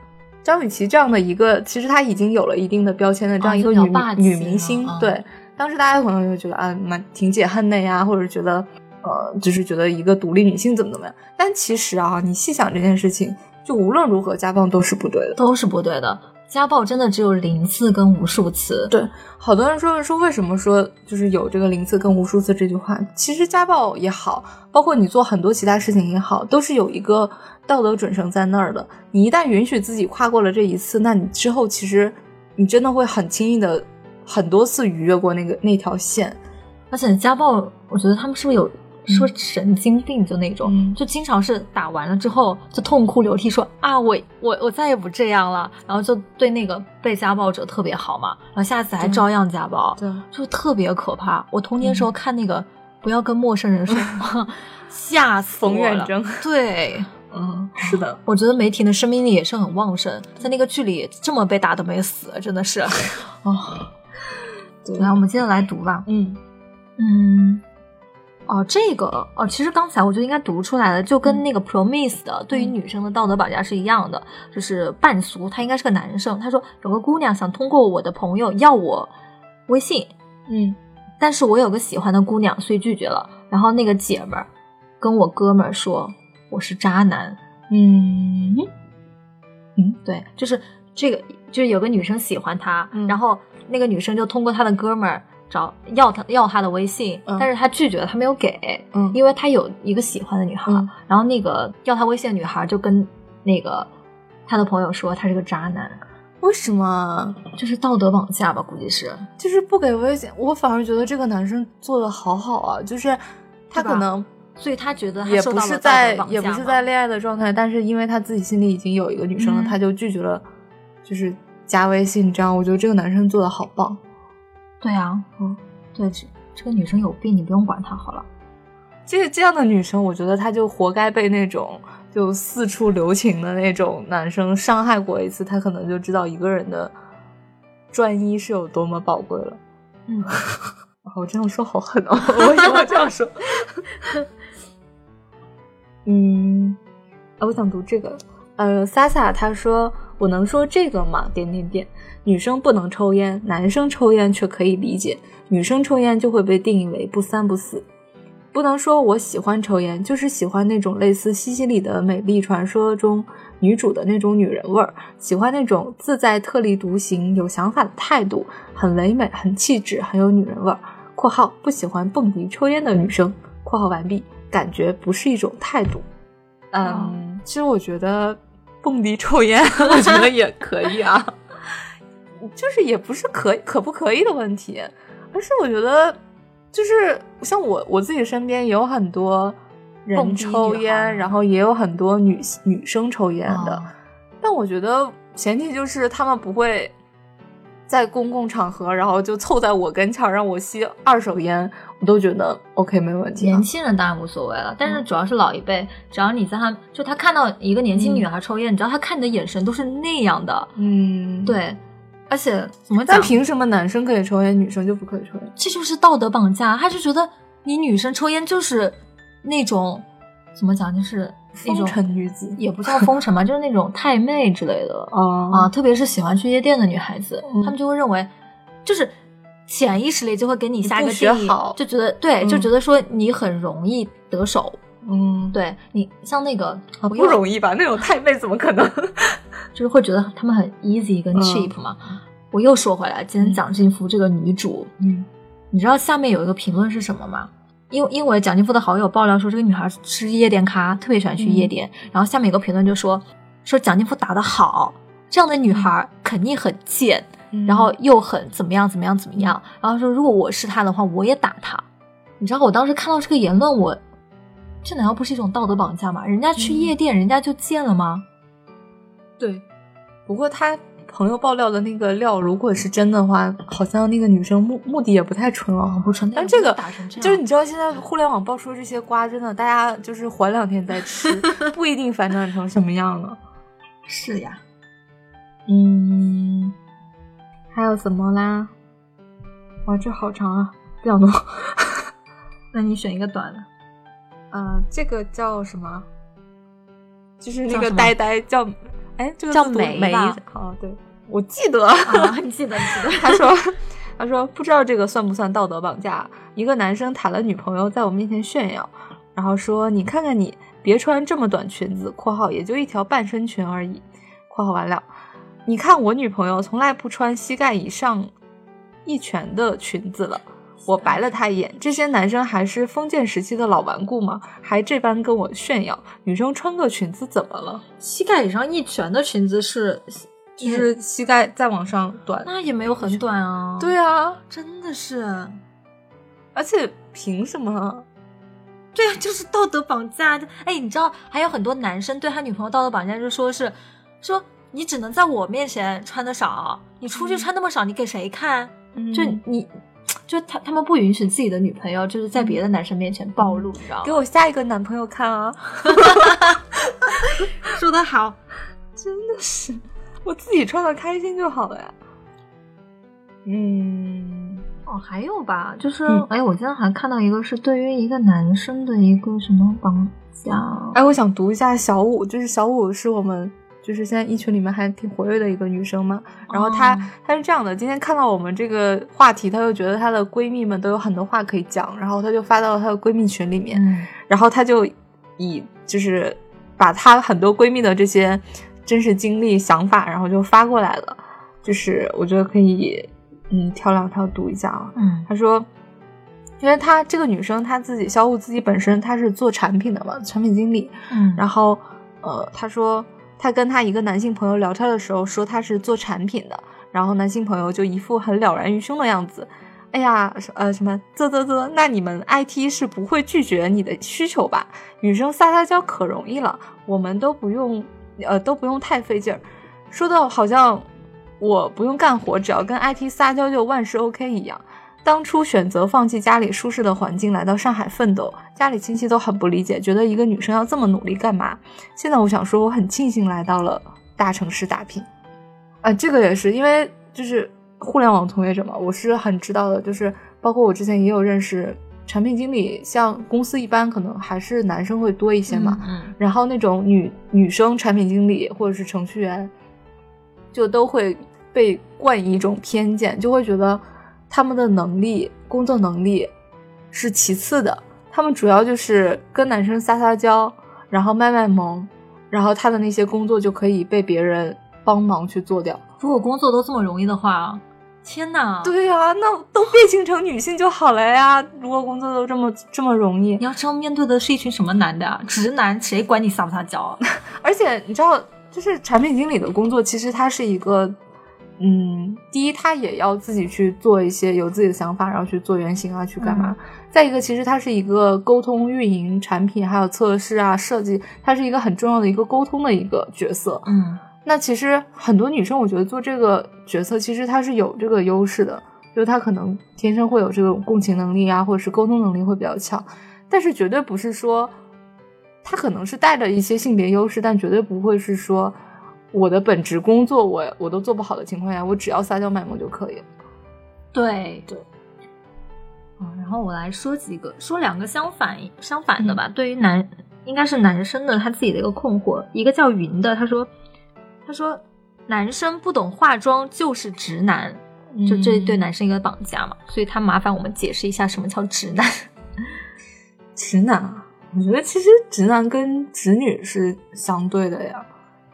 张雨绮这样的一个，其实她已经有了一定的标签的这样一个女女明星。对，当时大家可能就觉得啊，蛮挺解恨的呀，或者觉得呃，就是觉得一个独立女性怎么怎么样。但其实啊，你细想这件事情，就无论如何家暴都是不对的，都是不对的。家暴真的只有零次跟无数次。对，好多人说说为什么说就是有这个零次跟无数次这句话。其实家暴也好，包括你做很多其他事情也好，都是有一个道德准绳在那儿的。你一旦允许自己跨过了这一次，那你之后其实你真的会很轻易的很多次逾越过那个那条线。而且家暴，我觉得他们是不是有？说神经病就那种，就经常是打完了之后就痛哭流涕，说啊我我我再也不这样了，然后就对那个被家暴者特别好嘛，然后下次还照样家暴，对，就特别可怕。我童年时候看那个不要跟陌生人说 话，吓死冯远征，对，嗯，是的，我觉得梅婷的生命力也是很旺盛，在那个剧里这么被打都没死，真的是，哦，来我们接着来读吧，嗯。嗯。哦，这个哦，其实刚才我就应该读出来了，就跟那个 Promise 的对于女生的道德绑架是一样的，就是半俗，他应该是个男生。他说有个姑娘想通过我的朋友要我微信，嗯，但是我有个喜欢的姑娘，所以拒绝了。然后那个姐们儿跟我哥们儿说我是渣男，嗯嗯，对，就是这个，就是有个女生喜欢他，然后那个女生就通过他的哥们儿。找要他要他的微信，嗯但是他拒绝了，他没有给，嗯因为他有一个喜欢的女孩，嗯然后那个要他微信的女孩就跟那个他的朋友说他是个渣男，为什么？就是道德绑架吧，估计是。就是不给微信，我反而觉得这个男生做的好好啊，就是他可能所以他觉得他也不是在也不是在恋爱的状态，但是因为他自己心里已经有一个女生了，嗯他就拒绝了，就是加微信这样。我觉得这个男生做的好棒。对啊，嗯，对，这这个女生有病，你不用管她好了。这这样的女生，我觉得她就活该被那种就四处留情的那种男生伤害过一次，她可能就知道一个人的专一是有多么宝贵了。嗯，我这样说好狠哦！我为什么这样说？嗯，啊，我想读这个。呃，萨萨他说：“我能说这个吗？”点点点。女生不能抽烟，男生抽烟却可以理解，女生抽烟就会被定义为不三不四。不能说我喜欢抽烟，就是喜欢那种类似西西里的美丽传说中女主的那种女人味儿，喜欢那种自在、特立独行、有想法的态度，很唯美、很气质、很有女人味儿。（括号不喜欢蹦迪抽烟的女生。）（括号完毕。）感觉不是一种态度。嗯，其实我觉得蹦迪抽烟，我觉得也可以啊，就是也不是可可不可以的问题，而是我觉得就是像我我自己身边也有很多人抽烟，然后也有很多女女生抽烟的，哦但我觉得前提就是他们不会在公共场合，然后就凑在我跟前儿让我吸二手烟，我都觉得 OK 没问题、啊年。轻人当然无所谓了，但嗯是主要是老一辈，只要你在他就他看到一个年轻女孩抽烟，你知道他看你的眼神都是那样的，嗯，。对，而且怎么但，凭什么男生可以抽烟，女生就不可以抽烟？这就是道德绑架，他就觉得你女生抽烟就是那种怎么讲，就是那风种尘女子也不叫风尘吧，就是那种太妹之类的啊啊，特别是喜欢去夜店的女孩子，嗯她们就会认为，就是潜意识里就会给你下一个定义好，就觉得对，嗯就觉得说你很容易得手。嗯，对你像那个啊，不容易吧？那种太妹怎么可能？就是会觉得他们很 easy 跟嗯 cheap 嘛。我又说回来，今天蒋劲夫这个女主，嗯你知道下面有一个评论是什么吗？因因为蒋劲夫的好友爆料说，这个女孩是夜店咖，特别喜欢去夜店。然后下面有个评论就说说蒋劲夫打得好，这样的女孩肯定很贱，嗯然后又很怎么样怎么样怎么样。然后说如果我是她的话，我也打她。你知道我当时看到这个言论，我这难道不是一种道德绑架吗？人家去夜店，人家就见了吗？对，不过他朋友爆料的那个料，如果是真的话，好像那个女生目目的也不太纯哦，不纯，但这个打成这样，就是你知道，现在互联网爆出这些瓜，真的大家就是缓两天再吃，不一定反转成什么样了。是呀，嗯，还有什么啦？哇，这好长啊，不想读。那你选一个短的。呃，这个叫什么？就是那个呆呆叫，哎，这个叫字读梅梅哦，对，我记得。啊，你 记得，你记得。他说：“他说不知道这个算不算道德绑架？一个男生谈了女朋友，在我面前炫耀，然后说你看看你，别穿这么短裙子（括号也就一条半身裙而已）（括号完了）。你看我女朋友从来不穿膝盖以上一拳的裙子了。”我白了他一眼，这些男生还是封建时期的老顽固吗？还这般跟我炫耀，女生穿个裙子怎么了？膝盖以上一拳的裙子是，就是膝盖再往上短。那也没有很短啊。，对啊，真的是，而且凭什么？对啊，就是道德绑架。哎，你知道还有很多男生对他女朋友道德绑架，就说是说你只能在我面前穿的少，你出去穿那么少，你给谁看？就嗯你。就他他们不允许自己的女朋友就是在别的男生面前暴露，你知道吗？给我下一个男朋友看啊！说的好，真的是，我自己穿的开心就好了呀。嗯，哦，还有吧，就是、嗯哎，我今天还看到一个是对于一个男生的一个什么绑架，哎，我想读一下小五，就是小五是我们就是现在一群里面还挺活跃的一个女生嘛。然后她、哦她是这样的，今天看到我们这个话题，她就觉得她的闺蜜们都有很多话可以讲，然后她就发到了她的闺蜜群里面，嗯然后她就以就是把她很多闺蜜的这些真实经历、想法，然后就发过来了。就是我觉得可以嗯挑两条读一下啊。嗯她说，因为她这个女生她自己小五自己本身她是做产品的嘛，产品经理，嗯然后呃，她说她跟她一个男性朋友聊天的时候说她是做产品的，然后男性朋友就一副很了然于胸的样子。哎呀，呃，什么啧啧啧，那你们 IT 是不会拒绝你的需求吧？女生撒撒娇可容易了，我们都不用，呃，都不用太费劲儿。说到好像我不用干活，只要跟 IT 撒娇就万事 OK 一样。当初选择放弃家里舒适的环境来到上海奋斗，家里亲戚都很不理解，觉得一个女生要这么努力干嘛？现在我想说，我很庆幸来到了大城市打拼。啊、这个也是因为就是互联网从业者嘛，我是很知道的，就是包括我之前也有认识产品经理，像公司一般可能还是男生会多一些嘛，嗯然后那种女女生产品经理或者是程序员，就都会被冠以一种偏见，就会觉得他们的能力、工作能力是其次的，他们主要就是跟男生撒撒娇，然后卖卖萌，然后他的那些工作就可以被别人帮忙去做掉。如果工作都这么容易的话，天哪！，对呀、那都变性成女性就好了呀。如果工作都这么这么容易你，要知道面对的是一群什么男的啊？直男，谁管你撒不撒娇啊？而且你知道，就是产品经理的工作，其实它是一个，嗯，第一，他也要自己去做一些有自己的想法，然后去做原型啊，去干嘛。再一个，其实它是一个沟通、运营、产品还有测试啊、设计，它是一个很重要的一个沟通的一个角色。嗯那其实很多女生，我觉得做这个角色，其实她是有这个优势的，就是她可能天生会有这种共情能力啊，或者是沟通能力会比较强，但是绝对不是说她可能是带着一些性别优势，但绝对不会是说我的本职工作我我都做不好的情况下，我只要撒娇卖萌就可以了。对对。嗯，然后我来说几个，说两个相反相反的吧。对于男，应该是男生的他自己的一个困惑。一个叫云的，他说，他说男生不懂化妆就是直男，就这对男生一个绑架嘛。所以他麻烦我们解释一下什么叫直男。直男啊，我觉得其实直男跟直女是相对的呀，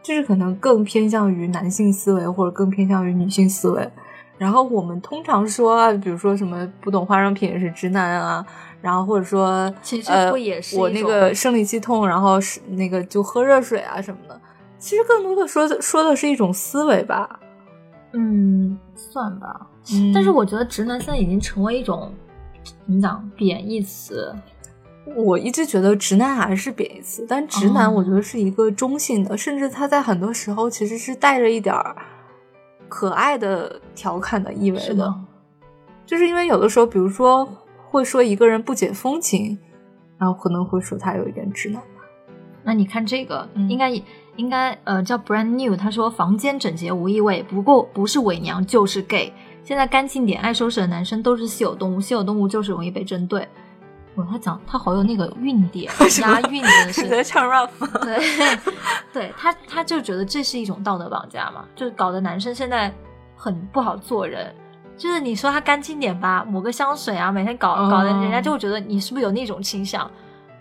就是可能更偏向于男性思维，或者更偏向于女性思维。然后我们通常说啊，比如说什么不懂化妆品是直男啊，然后或者说其实呃不也是我那个生理期痛，然后是那个就喝热水啊什么的。其实更多的说的说的是一种思维吧。嗯，算吧。嗯但是我觉得直男现在已经成为一种怎么讲贬义词。我一直觉得直男还是贬义词，但直男哦我觉得是一个中性的，甚至他在很多时候其实是带着一点儿可爱的调侃的意味的。是？就是因为有的时候，比如说会说一个人不解风情，然后可能会说他有一点直男。那你看这个，嗯应该应该呃叫 brand new，他说房间整洁无异味，不过不是伪娘就是 gay。现在干净点、爱收拾的男生都是稀有动物，稀有动物就是容易被针对。哇，他讲他好有那个韵点，押韵真的 是。在唱 rap，对，对他他就觉得这是一种道德绑架嘛，就是搞得男生现在很不好做人。就是你说他干净点吧，抹个香水啊，每天搞哦搞得人家就会觉得你是不是有那种倾向。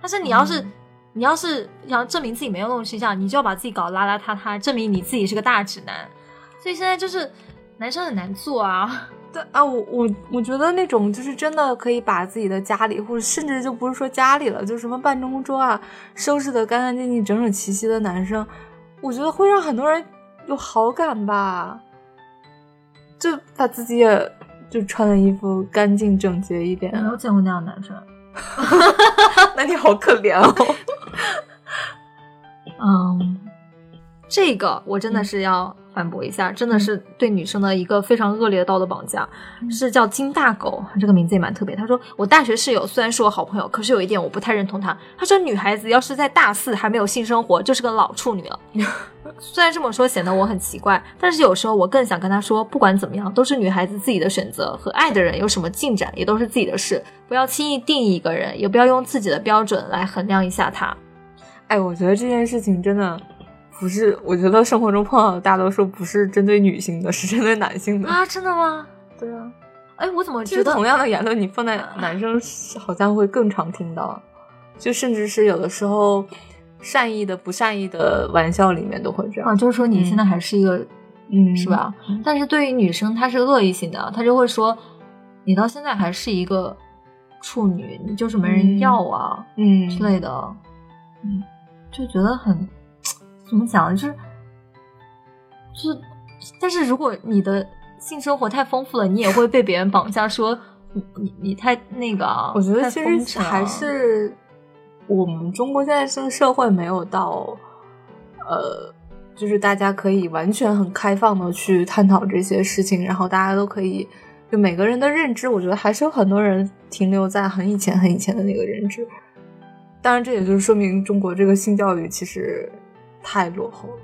但是你要是、嗯你要是想证明自己没有那种倾向，你就要把自己搞得邋邋遢遢，证明你自己是个大直男。所以现在就是男生很难做啊。对啊，我我我觉得那种就是真的可以把自己的家里，或者甚至就不是说家里了，就什么办公桌啊，收拾的干干净净、整整齐齐的男生，我觉得会让很多人有好感吧。就把自己也就穿的衣服干净整洁一点，没有见过那样的男生。那你好可怜哦。嗯，这个我真嗯的是要反驳一下，真的是对女生的一个非常恶劣的道德绑架，嗯是叫金大狗，这个名字也蛮特别。他说我大学室友虽然是我好朋友，可是有一点我不太认同他。他说女孩子要是在大四还没有性生活，就是个老处女了。虽然这么说显得我很奇怪，但是有时候我更想跟他说，不管怎么样，都是女孩子自己的选择，和爱的人有什么进展也都是自己的事，不要轻易定义一个人，也不要用自己的标准来衡量一下他。哎，我觉得这件事情真的不是，我觉得生活中碰到的大多数不是针对女性的，是针对男性的。啊，真的吗？对啊，哎，我怎么觉得同样的言论，你放在男生好像会更常听到，就甚至是有的时候善意的、不善意的玩笑里面都会这样啊，样。就是说你现在还是一个嗯，是吧？但是对于女生，她是恶意性的，她就会说，你到现在还是一个处女，你就是没人要啊，嗯之类的，嗯，就觉得很怎么讲，就是就是，但是如果你的性生活太丰富了，你也会被别人绑架，说你你你太那个啊，我觉得太其实还了是我们中国现在这个社会没有到，呃，就是大家可以完全很开放的去探讨这些事情，然后大家都可以，就每个人的认知，我觉得还是有很多人停留在很以前很以前的那个认知。当然，这也就是说明中国这个性教育其实太落后了，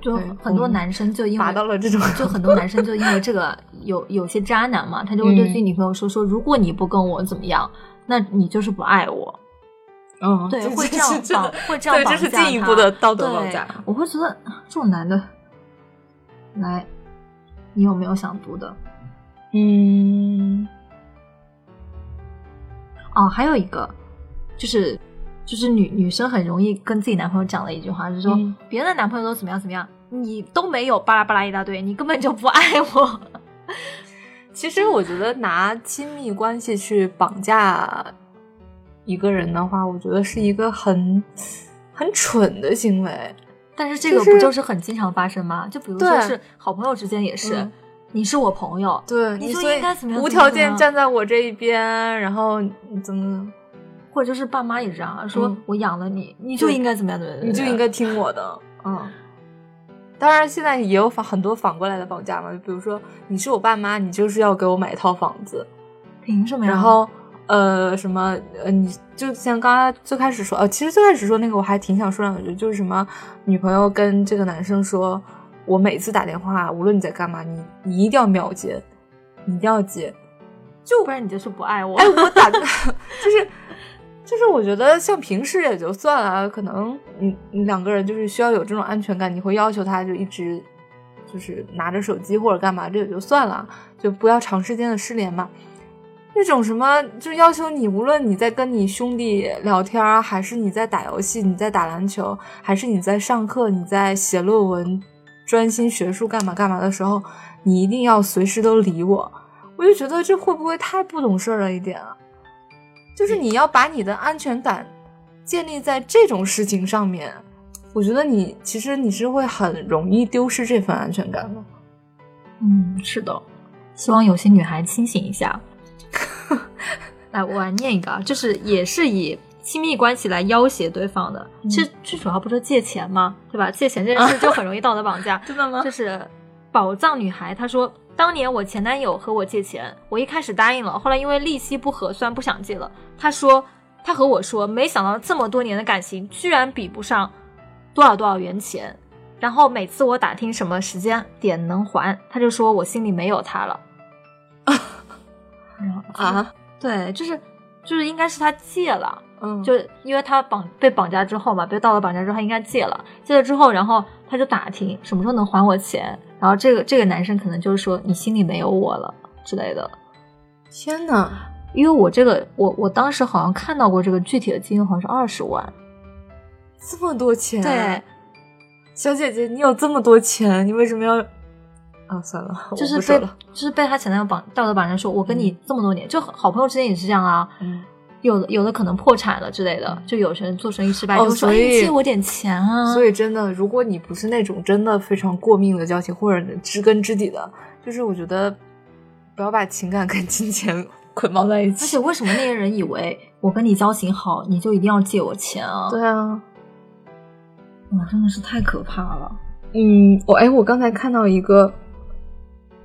就很多男生就因为达到了这种 就很多男生就因为这个 有有些渣男嘛，他就会对自己嗯女朋友说说，如果你不跟我怎么样，那你就是不爱我。嗯，对，会这样绑，会这样对，绑这是架进一步的道德对绑架。我会觉得啊这种男的，来，你有没有想读的？嗯哦，还有一个就是就是女女生很容易跟自己男朋友讲的一句话，就是说、嗯别人的男朋友都怎么样怎么样，你都没有，巴拉巴拉一大堆，你根本就不爱我。其实我觉得拿亲密关系去绑架一个人的话，我觉得是一个很很蠢的行为。但是这个不就是很经常发生吗？就比如说是好朋友之间也是，嗯你是我朋友，对，你就应该怎么样无条件站在我这一边，然后你怎么，或者就是爸妈也这样说，嗯我养了你，你就应该怎么样怎么样，你就应该听我的。嗯，当然现在也有反很多反过来的绑架嘛，就比如说你是我爸妈，你就是要给我买一套房子，凭什么呀？然后呃什么呃，你就像刚刚最开始说，呃，其实最开始说那个我还挺想说两句，就是什么女朋友跟这个男生说，我每次打电话，无论你在干嘛，你你一定要秒接，你一定要接。就不然你就是不爱我。哎，我打 就是就是我觉得像平时也就算了，可能你你两个人就是需要有这种安全感，你会要求他就一直就是拿着手机或者干嘛，这也就算了，就不要长时间的失联嘛。那种什么，就要求你，无论你在跟你兄弟聊天，还是你在打游戏，你在打篮球，还是你在上课，你在写论文，专心学术干嘛干嘛的时候，你一定要随时都理我。我就觉得这会不会太不懂事儿了一点啊？就是你要把你的安全感建立在这种事情上面，我觉得你其实你是会很容易丢失这份安全感的。嗯，是的，希望有些女孩清醒一下。来，我来念一个啊，就是也是以亲密关系来要挟对方的。嗯其实最主要不是借钱吗？对吧？借钱这件事就很容易道德绑架。真的吗就是宝藏女孩，她说，当年我前男友和我借钱，我一开始答应了，后来因为利息不合算，不想借了。他说，他和我说，没想到这么多年的感情，居然比不上多少多少元钱。然后每次我打听什么时间点能还，他就说我心里没有他了。啊，对，就是就是应该是他借了，嗯，就因为他绑被绑架之后嘛，被道德绑架之后，他应该借了，借了之后，然后他就打听什么时候能还我钱，然后这个这个男生可能就是说你心里没有我了之类的，天呐，因为我这个我我当时好像看到过这个具体的金额好像是二十万，这么多钱！对，小姐姐，你有这么多钱，你为什么要？啊，算了，就是被。就是被他前男友绑道德绑架说，我跟你这么多年，就好朋友之间也是这样啊，嗯，有的有的可能破产了之类的，就有些人做生意失败，哦就说哎所以你借我点钱啊，所以真的，如果你不是那种真的非常过命的交情，或者知根知底的，就是我觉得不要把情感跟金钱 捆绑在一起而且。为什么那些人以为我跟你交情好，你就一定要借我钱啊？对啊，哇，真的是太可怕了。嗯，我哎，我刚才看到一个，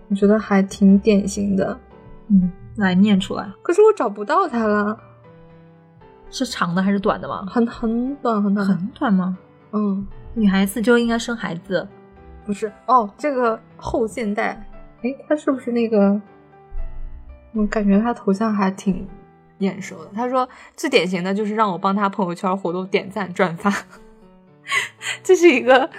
我觉得还挺典型的，嗯，来念出来，可是我找不到他了，是长的还是短的吗？很很短很短，很短吗？嗯，女孩子就应该生孩子，不是哦，这个后现代，哎，他是不是那个？我感觉他头像还挺眼熟的。他说最典型的就是让我帮他朋友圈活动点赞转发，这是一个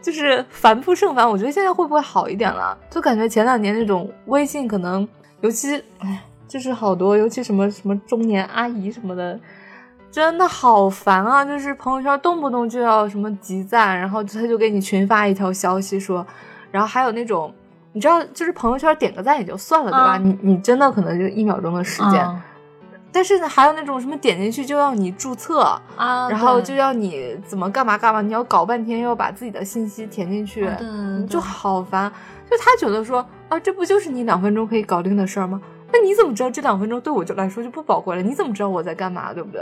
就是烦不胜烦。我觉得现在会不会好一点了？就感觉前两年那种微信可能，尤其哎，就是好多，尤其什么什么中年阿姨什么的。真的好烦啊！就是朋友圈动不动就要什么集赞，然后他就给你群发一条消息说，然后还有那种，你知道，就是朋友圈点个赞也就算了，对吧？你你真的可能就一秒钟的时间。但是呢，还有那种什么点进去就要你注册啊，然后就要你怎么干嘛干嘛，你要搞半天，要把自己的信息填进去，就好烦。就他觉得说啊，这不就是你两分钟可以搞定的事儿吗？那你怎么知道这两分钟对我就来说就不宝贵了？你怎么知道我在干嘛，对不对？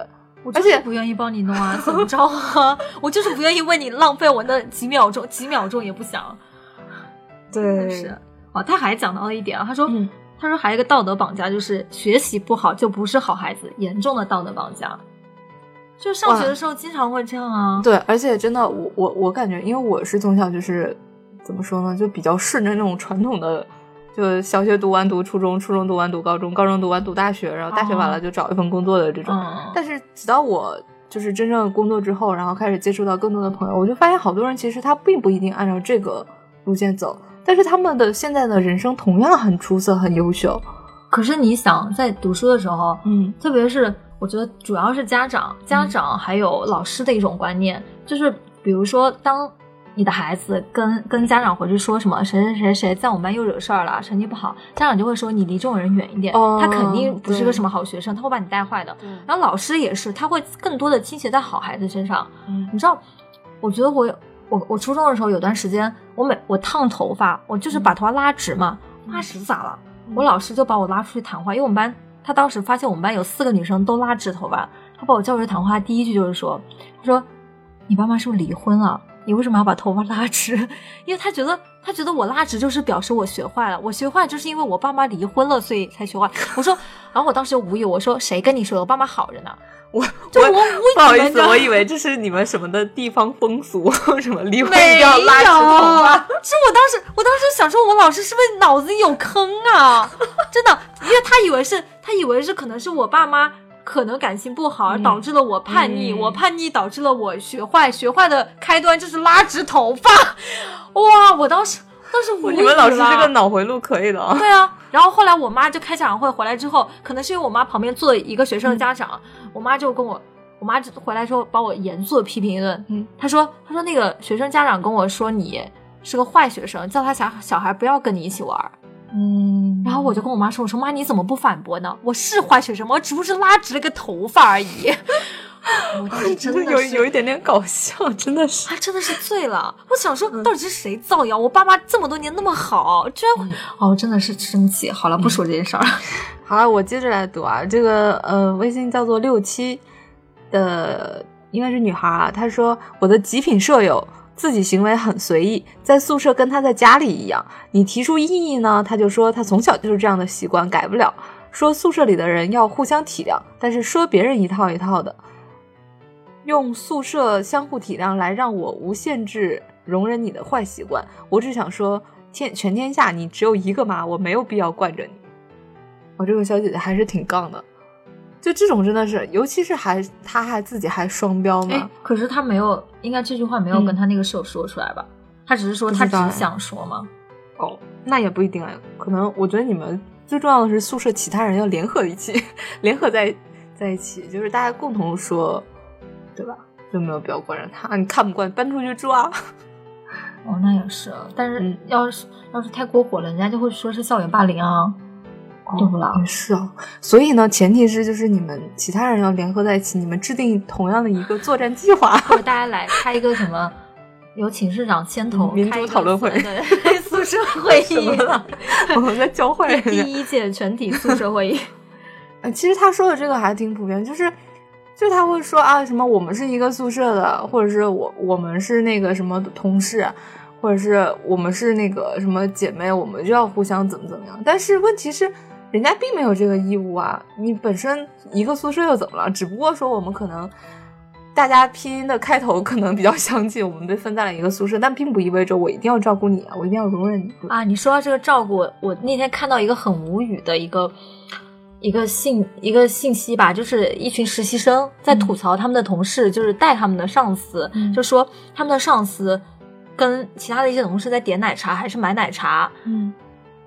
而且不愿意帮你弄啊，怎么着啊？我就是不愿意为你浪费我那几秒钟，几秒钟也不想。对，是哦，他还讲到了一点啊，他说。他说还有一个道德绑架，就是学习不好就不是好孩子，严重的道德绑架。就上学的时候经常会这样啊。对，而且真的，我我我感觉，因为我是从小就是怎么说呢，就比较顺着那种传统的，就小学读完读初中，初中读完读高中，高中读完读大学，然后大学完了就找一份工作的这种。但是直到我就是真正工作之后，然后开始接触到更多的朋友，我就发现好多人其实他并不一定按照这个路线走。但是他们的现在的人生同样很出色，很优秀。可是你想，在读书的时候，嗯，特别是我觉得主要是家长、家长还有老师的一种观念，就是比如说，当你的孩子跟跟家长回去说什么谁谁谁谁在我们班又惹事儿了，成绩不好，家长就会说你离这种人远一点，他肯定不是个什么好学生，他会把你带坏的。然后老师也是，他会更多的倾斜在好孩子身上。你知道，我觉得我。我我初中的时候有段时间，我每我烫头发，我就是把头发拉直嘛，拉直咋了？我老师就把我拉出去谈话，因为我们班他当时发现我们班有四个女生都拉直头发，他把我叫出去谈话，第一句就是说，他说你爸妈是不是离婚了？你为什么要把头发拉直？因为他觉得他觉得我拉直就是表示我学坏了，我学坏就是因为我爸妈离婚了，所以才学坏。我说，然后我当时就无语，我说谁跟你说的？我爸妈好着呢。我就我不好意思，我以为这是你们什么的地方风俗，什么离婚要拉直头发。是我当时，我当时想说，我老师是不是脑子有坑啊？真的，因为他以为是，他以为是可能是我爸妈可能感情不好，而导致了我叛逆，我叛逆导致了我学坏，学坏的开端就是拉直头发。哇，我当时。但是你们老师这个脑回路可以的啊。对啊，然后后来我妈就开家长会回来之后，可能是因为我妈旁边坐一个学生的家长，我妈就跟我，我妈就回来之后把我严肃的批评一顿。嗯，她说，她说那个学生家长跟我说你是个坏学生，叫他小小孩不要跟你一起玩。嗯，然后我就跟我妈说，我说妈你怎么不反驳呢？我是坏学生吗？我只不过是拉直了个头发而已。我当时 真的有有一点点搞笑，真的是，啊，真的是醉了。我想说，到底是谁造谣？我爸妈这么多年那么好，居然会……哦，真的是生气。好了，不说这件事儿了。好了，我接着来读啊。这个呃，微信叫做六七的，应该是女孩啊。她说，我的极品舍友自己行为很随意，在宿舍跟他在家里一样。你提出异议呢，他就说他从小就是这样的习惯，改不了。说宿舍里的人要互相体谅，但是说别人一套一套的。用宿舍相互体谅来让我无限制容忍你的坏习惯，我只想说，天全天下你只有一个妈，我没有必要惯着你。我这个小姐姐还是挺杠的，就这种真的是，尤其是还他还自己还双标呢。可是他没有，应该这句话没有跟他那个室友说出来吧？他只是说他只想说吗？哦，那也不一定啊，可能我觉得你们最重要的是宿舍其他人要联合一起，联合在在一起，就是大家共同说。对吧？就没有必要惯着他，你看不惯搬出去住啊。哦，那也是，但是要是要是太过火了，人家就会说是校园霸凌啊，对不啦？也是啊，所以呢，前提是就是你们其他人要联合在一起，你们制定同样的一个作战计划，或者大家来开一个什么，由寝室长牵头民主讨论会，对，宿舍会议，我们在教坏人。第一届全体宿舍会议。嗯，其实他说的这个还挺普遍，就是。就他会说啊，什么我们是一个宿舍的，或者是我我们是那个什么同事，或者是我们是那个什么姐妹，我们就要互相怎么怎么样。但是问题是，人家并没有这个义务啊。你本身一个宿舍又怎么了？只不过说我们可能大家拼音的开头可能比较相近，我们被分在了一个宿舍，但并不意味着我一定要照顾你啊，我一定要容忍你啊。你说到这个照顾，我那天看到一个很无语的一个。一个信一个信息吧，就是一群实习生在吐槽他们的同事，就是带他们的上司，就说他们的上司跟其他的一些同事在点奶茶还是买奶茶，嗯，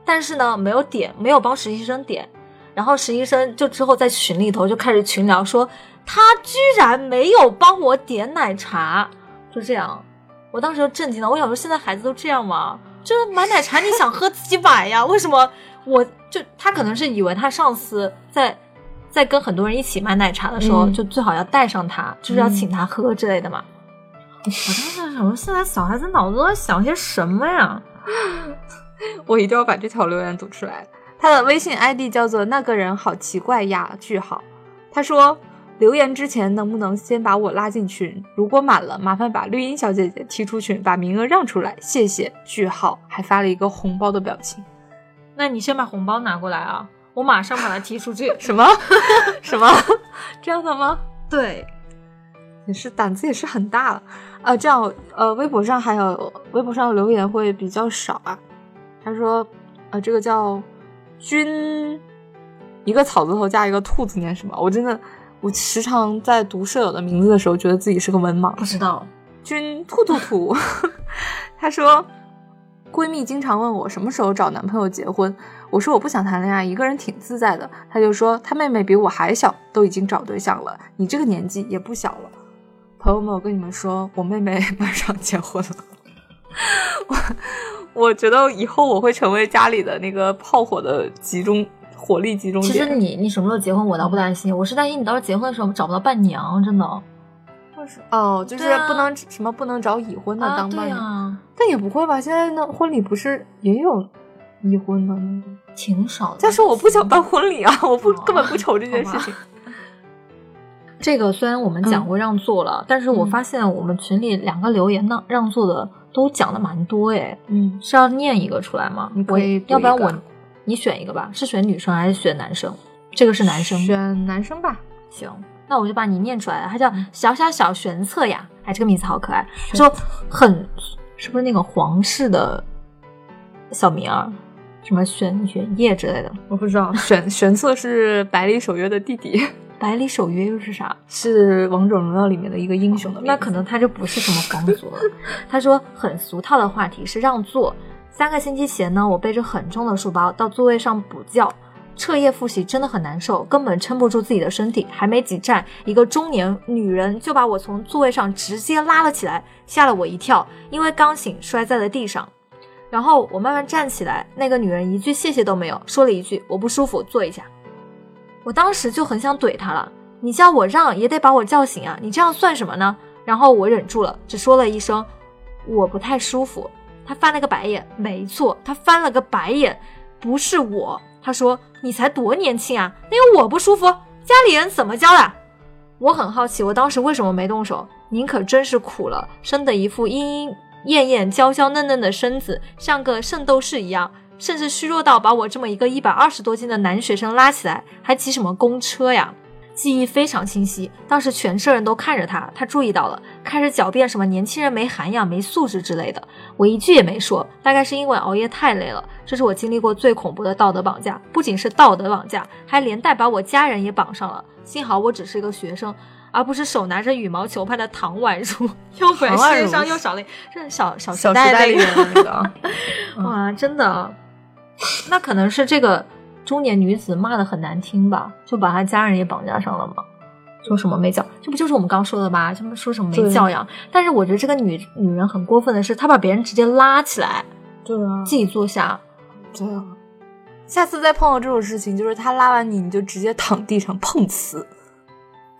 但是呢没有点，没有帮实习生点，然后实习生就之后在群里头就开始群聊说他居然没有帮我点奶茶，就这样，我当时就震惊了，我想说现在孩子都这样吗？就是买奶茶，你想喝自己买呀？为什么？我就他可能是以为他上司在在跟很多人一起买奶茶的时候，嗯就最好要带上他，就是要请他喝之类的嘛。我当时在想说，现在小孩子脑子都在想些什么呀？我一定要把这条留言读出来。他的微信 ID 叫做“那个人好奇怪呀”句号。他说留言之前能不能先把我拉进群？如果满了，麻烦把绿茵小姐姐踢出群，把名额让出来，谢谢。句号还发了一个红包的表情。那你先把红包拿过来啊，我马上把他踢出去。什么 什么这样的吗？对，也是胆子也是很大了。呃，这样呃，微博上还有微博上的留言会比较少啊。他说，呃，这个叫君，一个草字头加一个兔子，念什么？我真的，我时常在读舍友的名字的时候，觉得自己是个文盲。不知道。君兔兔兔，他说，闺蜜经常问我什么时候找男朋友结婚，我说我不想谈恋爱，一个人挺自在的。他就说他妹妹比我还小，都已经找对象了，你这个年纪也不小了。朋友们，我跟你们说，我妹妹 马上结婚了。我我觉得以后我会成为家里的那个炮火的集中火力集中其。实你你什么时候结婚，我倒不担心，我是担心你到时候结婚的时候找不到伴娘，真的。哦，就是对啊不能、什么不能找已婚的当伴娘。呀，但也不会吧？现在那，婚礼不是也有已婚的那种？挺少的。再说我不想办婚礼啊，我不、哦根本不愁这件事情。这个虽然我们讲过让座了，但是我嗯发现我们群里两个留言呢，让座的都讲的蛮多哎。嗯，是要念一个出来吗？我你可以要不然我你选一个吧，是选女生还是选男生？这个是男生，选男生吧。行，那我就把你念出来了。他叫嗯小小小玄策呀，哎，这个名字好可爱。他说很是不是那个皇室的小名儿，什么玄玄烨之类的？我不知道，玄玄策是百里守约的弟弟，百里守约又是啥？是王者荣耀里面的一个英雄的名字。那可能他就不是什么皇族了。他说很俗套的话题是让座。三个星期前呢，我背着很重的书包到座位上补觉，彻夜复习真的很难受，根本撑不住自己的身体。还没几站，一个中年女人就把我从座位上直接拉了起来，吓了我一跳，因为刚醒摔在了地上。然后我慢慢站起来，那个女人一句谢谢都没有，说了一句我不舒服，坐一下。我当时就很想怼他了，你叫我让也得把我叫醒啊，你这样算什么呢？然后我忍住了，只说了一声我不太舒服。他翻了个白眼，没错，他翻了个白眼，不是我。他说你才多年轻啊，那有我不舒服，家里人怎么教的？我很好奇，我当时为什么没动手？您可真是苦了，生的一副莺莺燕燕、娇娇嫩嫩的身子，像个圣斗士一样，甚至虚弱到把我这么一个一百二十多斤的男学生拉起来，还骑什么公车呀？记忆非常清晰，当时全车人都看着他，他注意到了，开始狡辩什么年轻人没涵养、没素质之类的。我一句也没说，大概是因为熬夜太累了。这是我经历过最恐怖的道德绑架，不仅是道德绑架，还连带把我家人也绑上了。幸好我只是一个学生，而不是手拿着羽毛球拍的唐宛如，要不然唐宛如世界上又少了一这小小小时代那个啊，哇，真的，那可能是这个中年女子骂的很难听吧，就把她家人也绑架上了嘛。说什么没教，这不就是我们刚说的吗？他们说什么没教养？但是我觉得这个女女人很过分的是，她把别人直接拉起来，对啊，自己坐下。对啊。下次再碰到这种事情，就是他拉完你，你就直接躺地上碰瓷。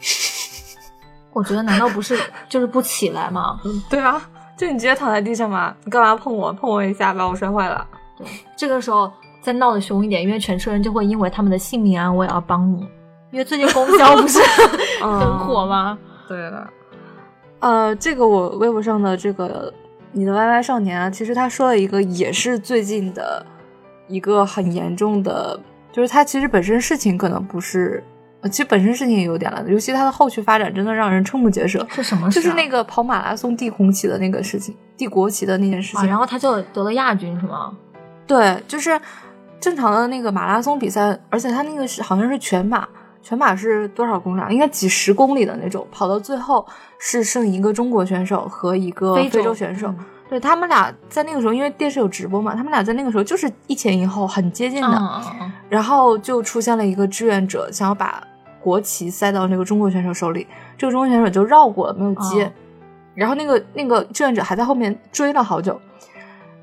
我觉得难道不是就是不起来吗？对啊，就你直接躺在地上嘛，你干嘛碰我？碰我一下把我摔坏了。对，这个时候再闹得凶一点，因为全车人就会因为他们的性命安危而帮你。因为最近公交不是 很火吗？对了，呃，这个我微博上的这个你的 YY 少年啊，其实他说了一个也是最近的一个很严重的，就是他其实本身事情可能不是，呃其实本身事情也有点了，尤其他的后续发展真的让人瞠目结舌。是什么事、啊？就是那个跑马拉松递红旗的那个事情，递国旗的那件事啊，情。然后他就得了亚军是吗？对，就是正常的那个马拉松比赛，而且他那个是好像是全马，全马是多少公里啊？应该几十公里的那种，跑到最后是剩一个中国选手和一个非洲选手。嗯对他们俩在那个时候，因为电视有直播嘛，他们俩在那个时候就是一前一后，很接近的。然后就出现了一个志愿者想要把国旗塞到那个中国选手手里，这个中国选手就绕过了，没有接。哦然后那个那个志愿者还在后面追了好久。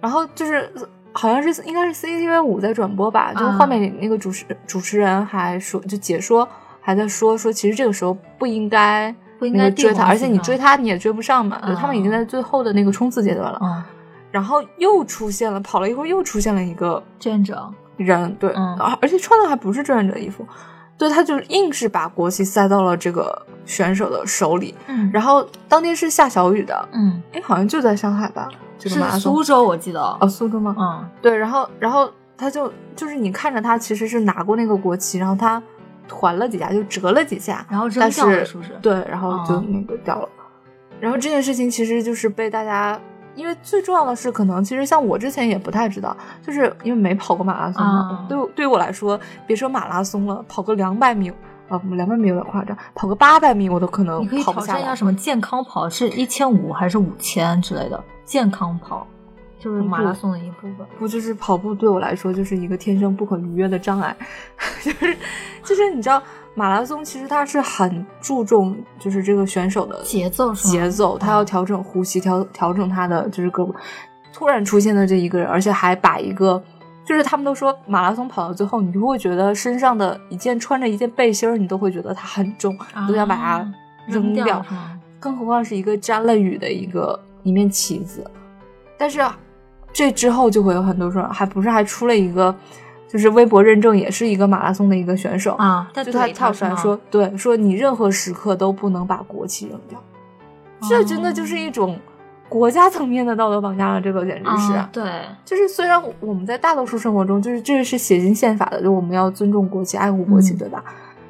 然后就是好像是应该是 CCTV 五在转播吧，就画面里那个主持主持人还说，就解说还在说说，其实这个时候不应该不应该追他，而且你追他你也追不上嘛，就他们已经啊在最后的那个冲刺阶段了。嗯，然后又出现了，跑了一会儿又出现了一个志愿者，人，对，而且穿的还不是志愿者衣服，对，他就硬是把国旗塞到了这个选手的手里。嗯。然后当天是下小雨的，嗯，哎，好像就在上海吧，这个马拉松是苏州，我记得，哦，苏州吗？嗯对，然后然后他就就是你看着他其实是拿过那个国旗，然后他团了几下，就折了几下，然后扔但掉了，是是不是？对，然后就哦那个掉了。然后这件事情其实就是被大家，因为最重要的是，可能其实像我之前也不太知道，就是因为没跑过马拉松嘛。啊对对于我来说，别说马拉松了，跑个两百米，啊，两百米有点夸张，跑个八百米我都可能你可以跑不下来挑战一下。什么健康跑，是一千五还是五千之类的健康跑，就是马拉松的一部分。不就是跑步对我来说就是一个天生不可逾越的障碍，就是就是你知道马拉松其实它是很注重就是这个选手的节奏节奏，他要调整呼吸，调调整他的就是胳膊。突然出现的这一个人，而且还把一个，就是他们都说马拉松跑到最后，你就会觉得身上的一件穿着一件背心儿，你都会觉得它很重，你都想把它啊扔扔掉更何况是一个沾了雨的一个一面旗子。但是啊这之后就会有很多说，还不是还出了一个，就是微博认证，也是一个马拉松的一个选手，啊，在就他跳出来说，对，说你任何时刻都不能把国旗扔掉，这真的就是一种国家层面的道德绑架了，这个简直是。啊对，就是虽然我们在大多数生活中，就是这是写进宪法的，就我们要尊重国旗、爱护国旗，嗯对吧？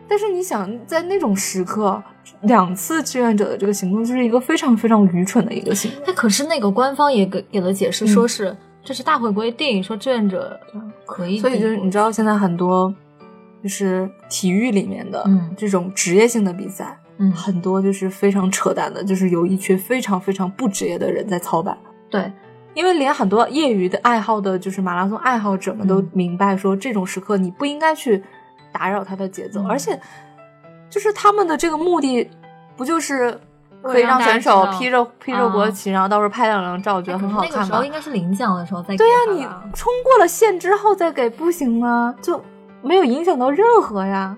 但是你想，在那种时刻，两次志愿者的这个行动，就是一个非常非常愚蠢的一个行为。那可是那个官方也给给了解释，嗯说是这是大会规定，说志愿者可以，所以就是你知道，现在很多就是体育里面的嗯这种职业性的比赛，嗯，很多就是非常扯淡的，就是有一群非常非常不职业的人在操办。对，因为连很多业余的爱好的，就是马拉松爱好者们都嗯明白说，这种时刻你不应该去打扰他的节奏，嗯而且就是他们的这个目的，不就是可以让选手披着披着国啊旗，然后到时候拍两张照，我觉得很好看吗那个时候？应该是领奖的时候再给对呀、呀、你冲过了线之后再给不行吗？就没有影响到任何呀。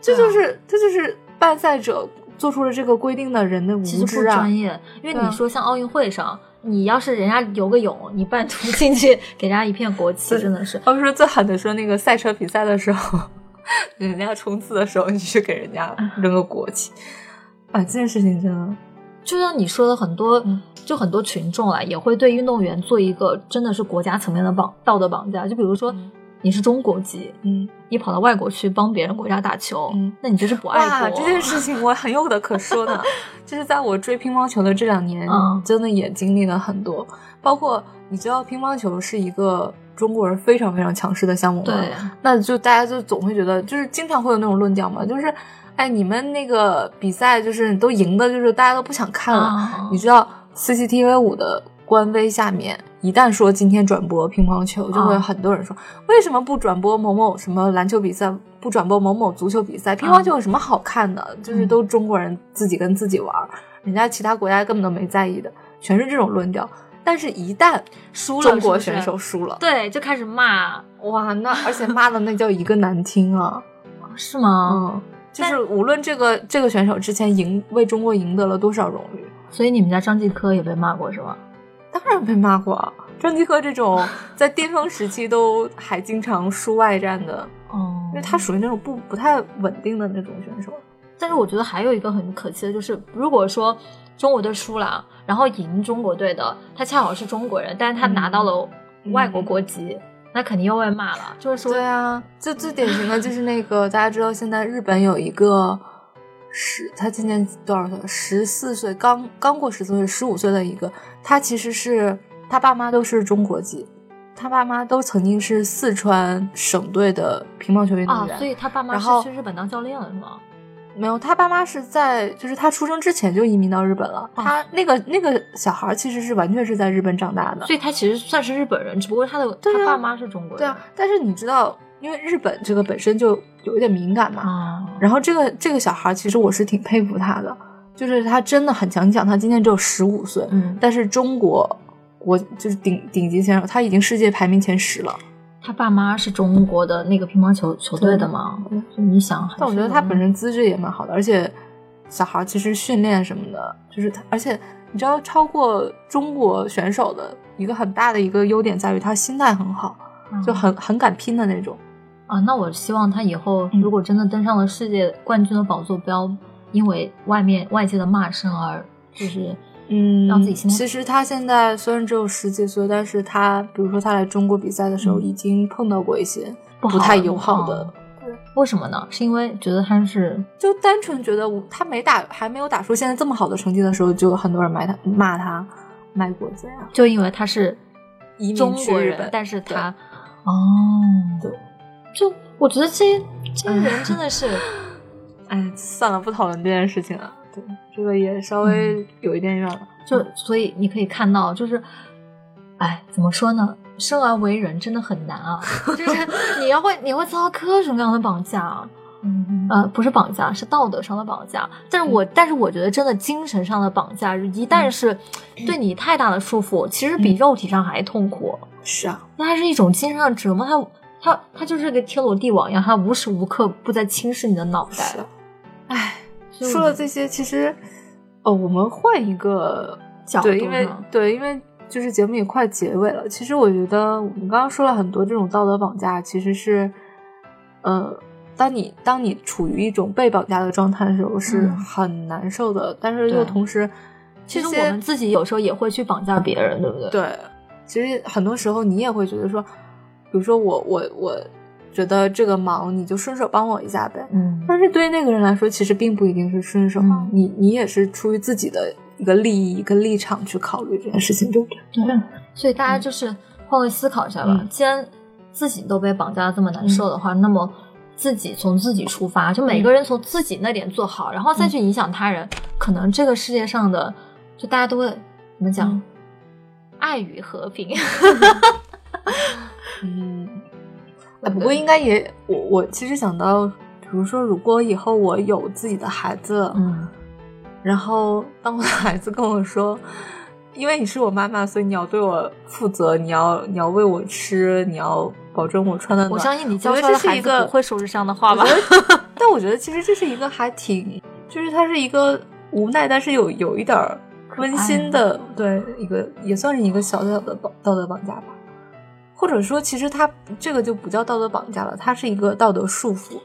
这就是、这就是办赛者做出了这个规定的人的无其实不知啊！专业，因为你说像奥运会上，你要是人家游个泳，你半途进去给人家一片国旗，真的是。他说最狠的说那个赛车比赛的时候，人家冲刺的时候，你去给人家扔个国旗，啊，这件事情真的，就像你说的，很多、嗯就很多群众啊，也会对运动员做一个真的是国家层面的绑道德绑架。就比如说，嗯你是中国籍，嗯，你跑到外国去帮别人国家打球，嗯那你就是不爱哇，国。这件事情我很有的可说的，就是在我追乒乓球的这两年，嗯真的也经历了很多，包括你知道乒乓球是一个中国人非常非常强势的项目吗？对，那就大家就总会觉得，就是经常会有那种论调嘛，就是，哎，你们那个比赛就是都赢的，就是大家都不想看了。啊你知道 CCTV 五的官微下面，一旦说今天转播乒乓球，就会很多人说，为什么不转播某某什么篮球比赛，不转播某某足球比赛？乒乓球有什么好看的？就是都中国人自己跟自己玩儿，人家其他国家根本都没在意的，全是这种论调。但是，一旦输了中国选手输了，对就开始骂，哇，那而且骂的那叫一个难听啊！是吗？嗯，就是无论这个这个选手之前赢为中国赢得了多少荣誉，所以你们家张继科也被骂过是吧？当然被骂过啊。张继科这种 在巅峰时期都还经常输外战的，哦因为他属于那种不不太稳定的那种选手。但是我觉得还有一个很可惜的就是，如果说中国队输了，然后赢中国队的，他恰好是中国人，但是他拿到了外国国籍，那肯定又被骂了。就是说，对啊，就最典型的就是那个大家知道，现在日本有一个十，他今年多少岁？十四岁，刚刚过十四岁，十五岁的一个，他其实是他爸妈都是中国籍，他爸妈都曾经是四川省队的乒乓球运动啊，员。所以他爸妈去日本当教练了，是吗？没有，他爸妈是在就是他出生之前就移民到日本了。哦他那个那个小孩其实是完全是在日本长大的。所以他其实算是日本人，只不过他的、啊他爸妈是中国人。对啊，但是你知道，因为日本这个本身就有一点敏感嘛，啊，然后这个这个小孩，其实我是挺佩服他的，就是他真的很强。你想，他今年只有十五岁，嗯但是中国国就是顶顶级选手，他已经世界排名前十了。他爸妈是中国的那个乒乓球球队的吗？就你想，但我觉得他本身资质也蛮好的，而且小孩其实训练什么的，就是他，而且你知道，超过中国选手的一个很大的一个优点在于他心态很好，就很很敢拼的那种。啊，那我希望他以后如果真的登上了世界冠军的宝座，不要因为外面外界的骂声而就是嗯让自己心其实他现在虽然只有十几岁，但是他比如说他来中国比赛的时候，已经碰到过一些不太友好的。为什么呢？是因为觉得他是就单纯觉得他没打还没有打出现在这么好的成绩的时候，就有很多人骂他骂他卖国贼啊，就因为他是移民中国人去日本，但是他哦，对，就我觉得这些这些人真的是，哎，算了，不讨论这件事情了。对，这个也稍微有一点远了。就所以你可以看到，就是，哎，怎么说呢？生而为人真的很难啊，就是你要会你会遭到各种各样的绑架啊。嗯呃，不是绑架，是道德上的绑架。但是我，但是我觉得，真的精神上的绑架，一旦是对你太大的束缚，其实比肉体上还痛苦。是啊，那它是一种精神上的折磨，它它它就是个天罗地网一样，它无时无刻不在侵蚀你的脑袋是。啊。哎，说了这些，其实哦，我们换一个角度对，因为对，因为就是节目也快结尾了。其实我觉得我们刚刚说了很多这种道德绑架，其实是呃。当你当你处于一种被绑架的状态的时候，是嗯很难受的，但是对又同时，其实我们自己有时候也会去绑架别人，对不对？对，其实很多时候你也会觉得说，比如说我我我觉得这个忙，你就顺手帮我一下呗。嗯，但是对于那个人来说，其实并不一定是顺手，嗯你你也是出于自己的一个利益、一个立场去考虑这件事情，对不对？对。所以大家就是换位思考一下吧。嗯既然自己都被绑架的这么难受的话，那么自己从自己出发，就每个人从自己那点做好，然后再去影响他人，可能这个世界上的就大家都会怎么讲？嗯爱与和平。嗯，哎，不过应该也，我我其实想到，比如说，如果以后我有自己的孩子，嗯然后当我的孩子跟我说，因为你是我妈妈，所以你要对我负责，你要你要喂我吃，你要保证我穿的暖。我相信你教出来的孩子得这是一个不会说出这样的话吧我？但我觉得其实这是一个还挺，就是它是一个无奈，但是有有一点儿温馨的，对，一个也算是一个小小的绑道德绑架吧。或者说，其实他这个就不叫道德绑架了，他是一个道德束缚。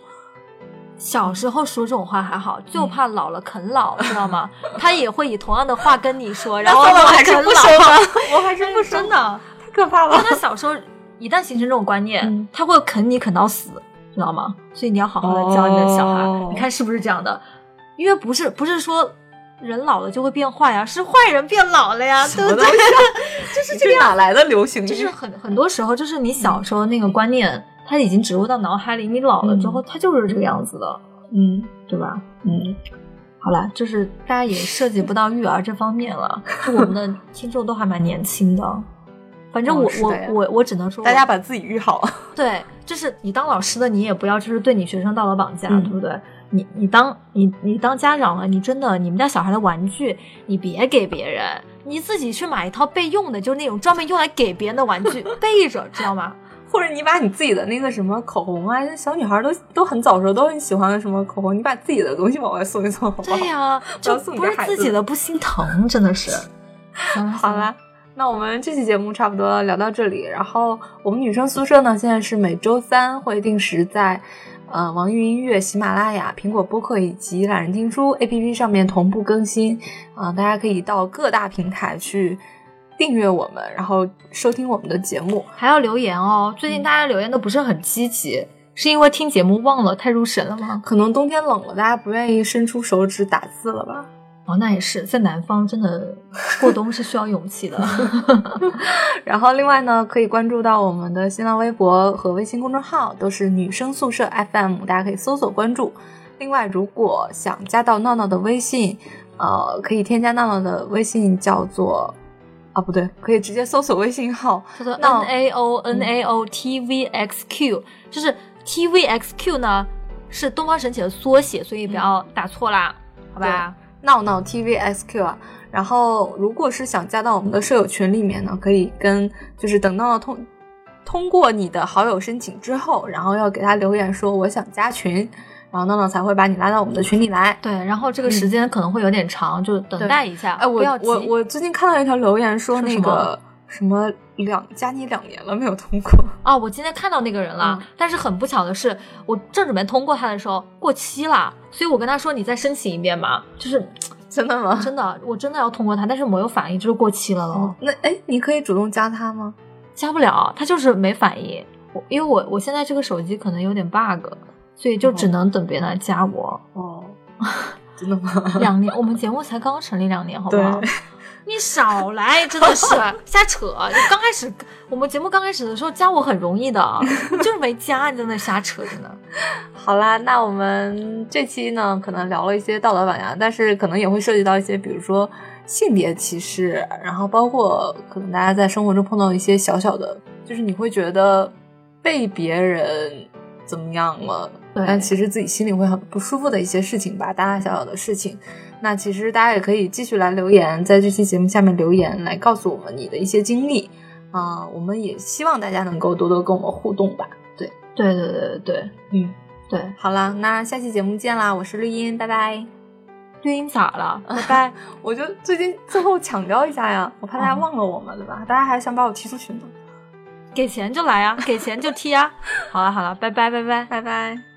小时候说这种话还好，就怕老了啃老，知道吗？他也会以同样的话跟你说，然后我还是啃不说 我还是不说真的。太可怕因为他小时候一旦形成这种观念，嗯他会啃你啃到死，知道吗？所以你要好好的教你的小孩，哦你看是不是这样的？因为不是不是说人老了就会变坏呀，是坏人变老了呀，对不对？就是这个哪来的流行？就是很很多时候，就是你小时候那个观念，它已经植入到脑海里，你老了之后，它就是这个样子的，嗯对吧？嗯，好了，就是大家也涉及不到育儿这方面了，就我们的 听众都还蛮年轻的。反正我、我我我只能说，大家把自己育好。对，就是你当老师的，你也不要就是对你学生道德绑架，嗯对不对？你你当你你当家长了，你真的你们家小孩的玩具，你别给别人，你自己去买一套备用的，就是那种专门用来给别人的玩具 备着，知道吗？或者你把你自己的那个什么口红啊，小女孩都都很早时候都很喜欢的什么口红，你把自己的东西往外送一送，好不好？对呀、就不是自己的不心疼，真的是。好了好啦，那我们这期节目差不多聊到这里。然后我们女生宿舍呢，现在是每周三会定时在呃网易云音乐、喜马拉雅、苹果播客以及懒人听书 APP 上面同步更新。啊、大家可以到各大平台去订阅我们，然后收听我们的节目。还要留言哦。最近大家留言都不是很积极，是因为听节目忘了太入神了吗？可能冬天冷了，大家不愿意伸出手指打字了吧？哦，那也是，在南方真的过冬是需要勇气的。然后另外呢，可以关注到我们的新浪微博和微信公众号，都是女生宿舍 FM，大家可以搜索关注。另外，如果想加到闹闹的微信，呃，可以添加闹闹的微信，叫做啊不对，可以直接搜索微信号叫做闹 N A O N A O T V X Q，就是 T V X Q 呢是东方神起的缩写，所以不要打错啦，好吧？闹闹 tvsq 啊。然后如果是想加到我们的舍友群里面呢，可以跟就是等到通通过你的好友申请之后，然后要给他留言说我想加群。然后闹闹才会把你拉到我们的群里来。对，然后这个时间可能会有点长，就等待一下。哎，我我我最近看到一条留言说那个什么两加你两年了没有通过啊！我今天看到那个人了，但是很不巧的是，我正准备通过他的时候过期了，所以我跟他说你再申请一遍吧。就是 真的吗？真的，我真的要通过他，但是没有反应，就是过期了咯。那哎，你可以主动加他吗？加不了，他就是没反应。我因为我我现在这个手机可能有点 bug。所以就只能等别人来加我哦，真的吗？两年，我们节目才刚刚成立两年，好不好？你少来，真的是 瞎扯！就刚开始，我们节目刚开始的时候加我很容易的，就是没加，你在那瞎扯，着呢。好啦，那我们这期呢，可能聊了一些道德绑架，但是可能也会涉及到一些，比如说性别歧视，然后包括可能大家在生活中碰到一些小小的，就是你会觉得被别人怎么样了。但其实自己心里会很不舒服的一些事情吧，大大小小的事情。那其实大家也可以继续来留言，在这期节目下面留言，来告诉我们你的一些经历啊。我们也希望大家能够多多跟我们互动吧。对，对对对对对，嗯，对。好了，那下期节目见啦！我是绿茵，拜拜。绿茵咋了？拜拜。我就最近最后强调一下呀，我怕大家忘了我们，对吧？大家还想把我踢出群呢。给钱就来啊，给钱就踢啊。好了好了，拜拜拜拜拜拜。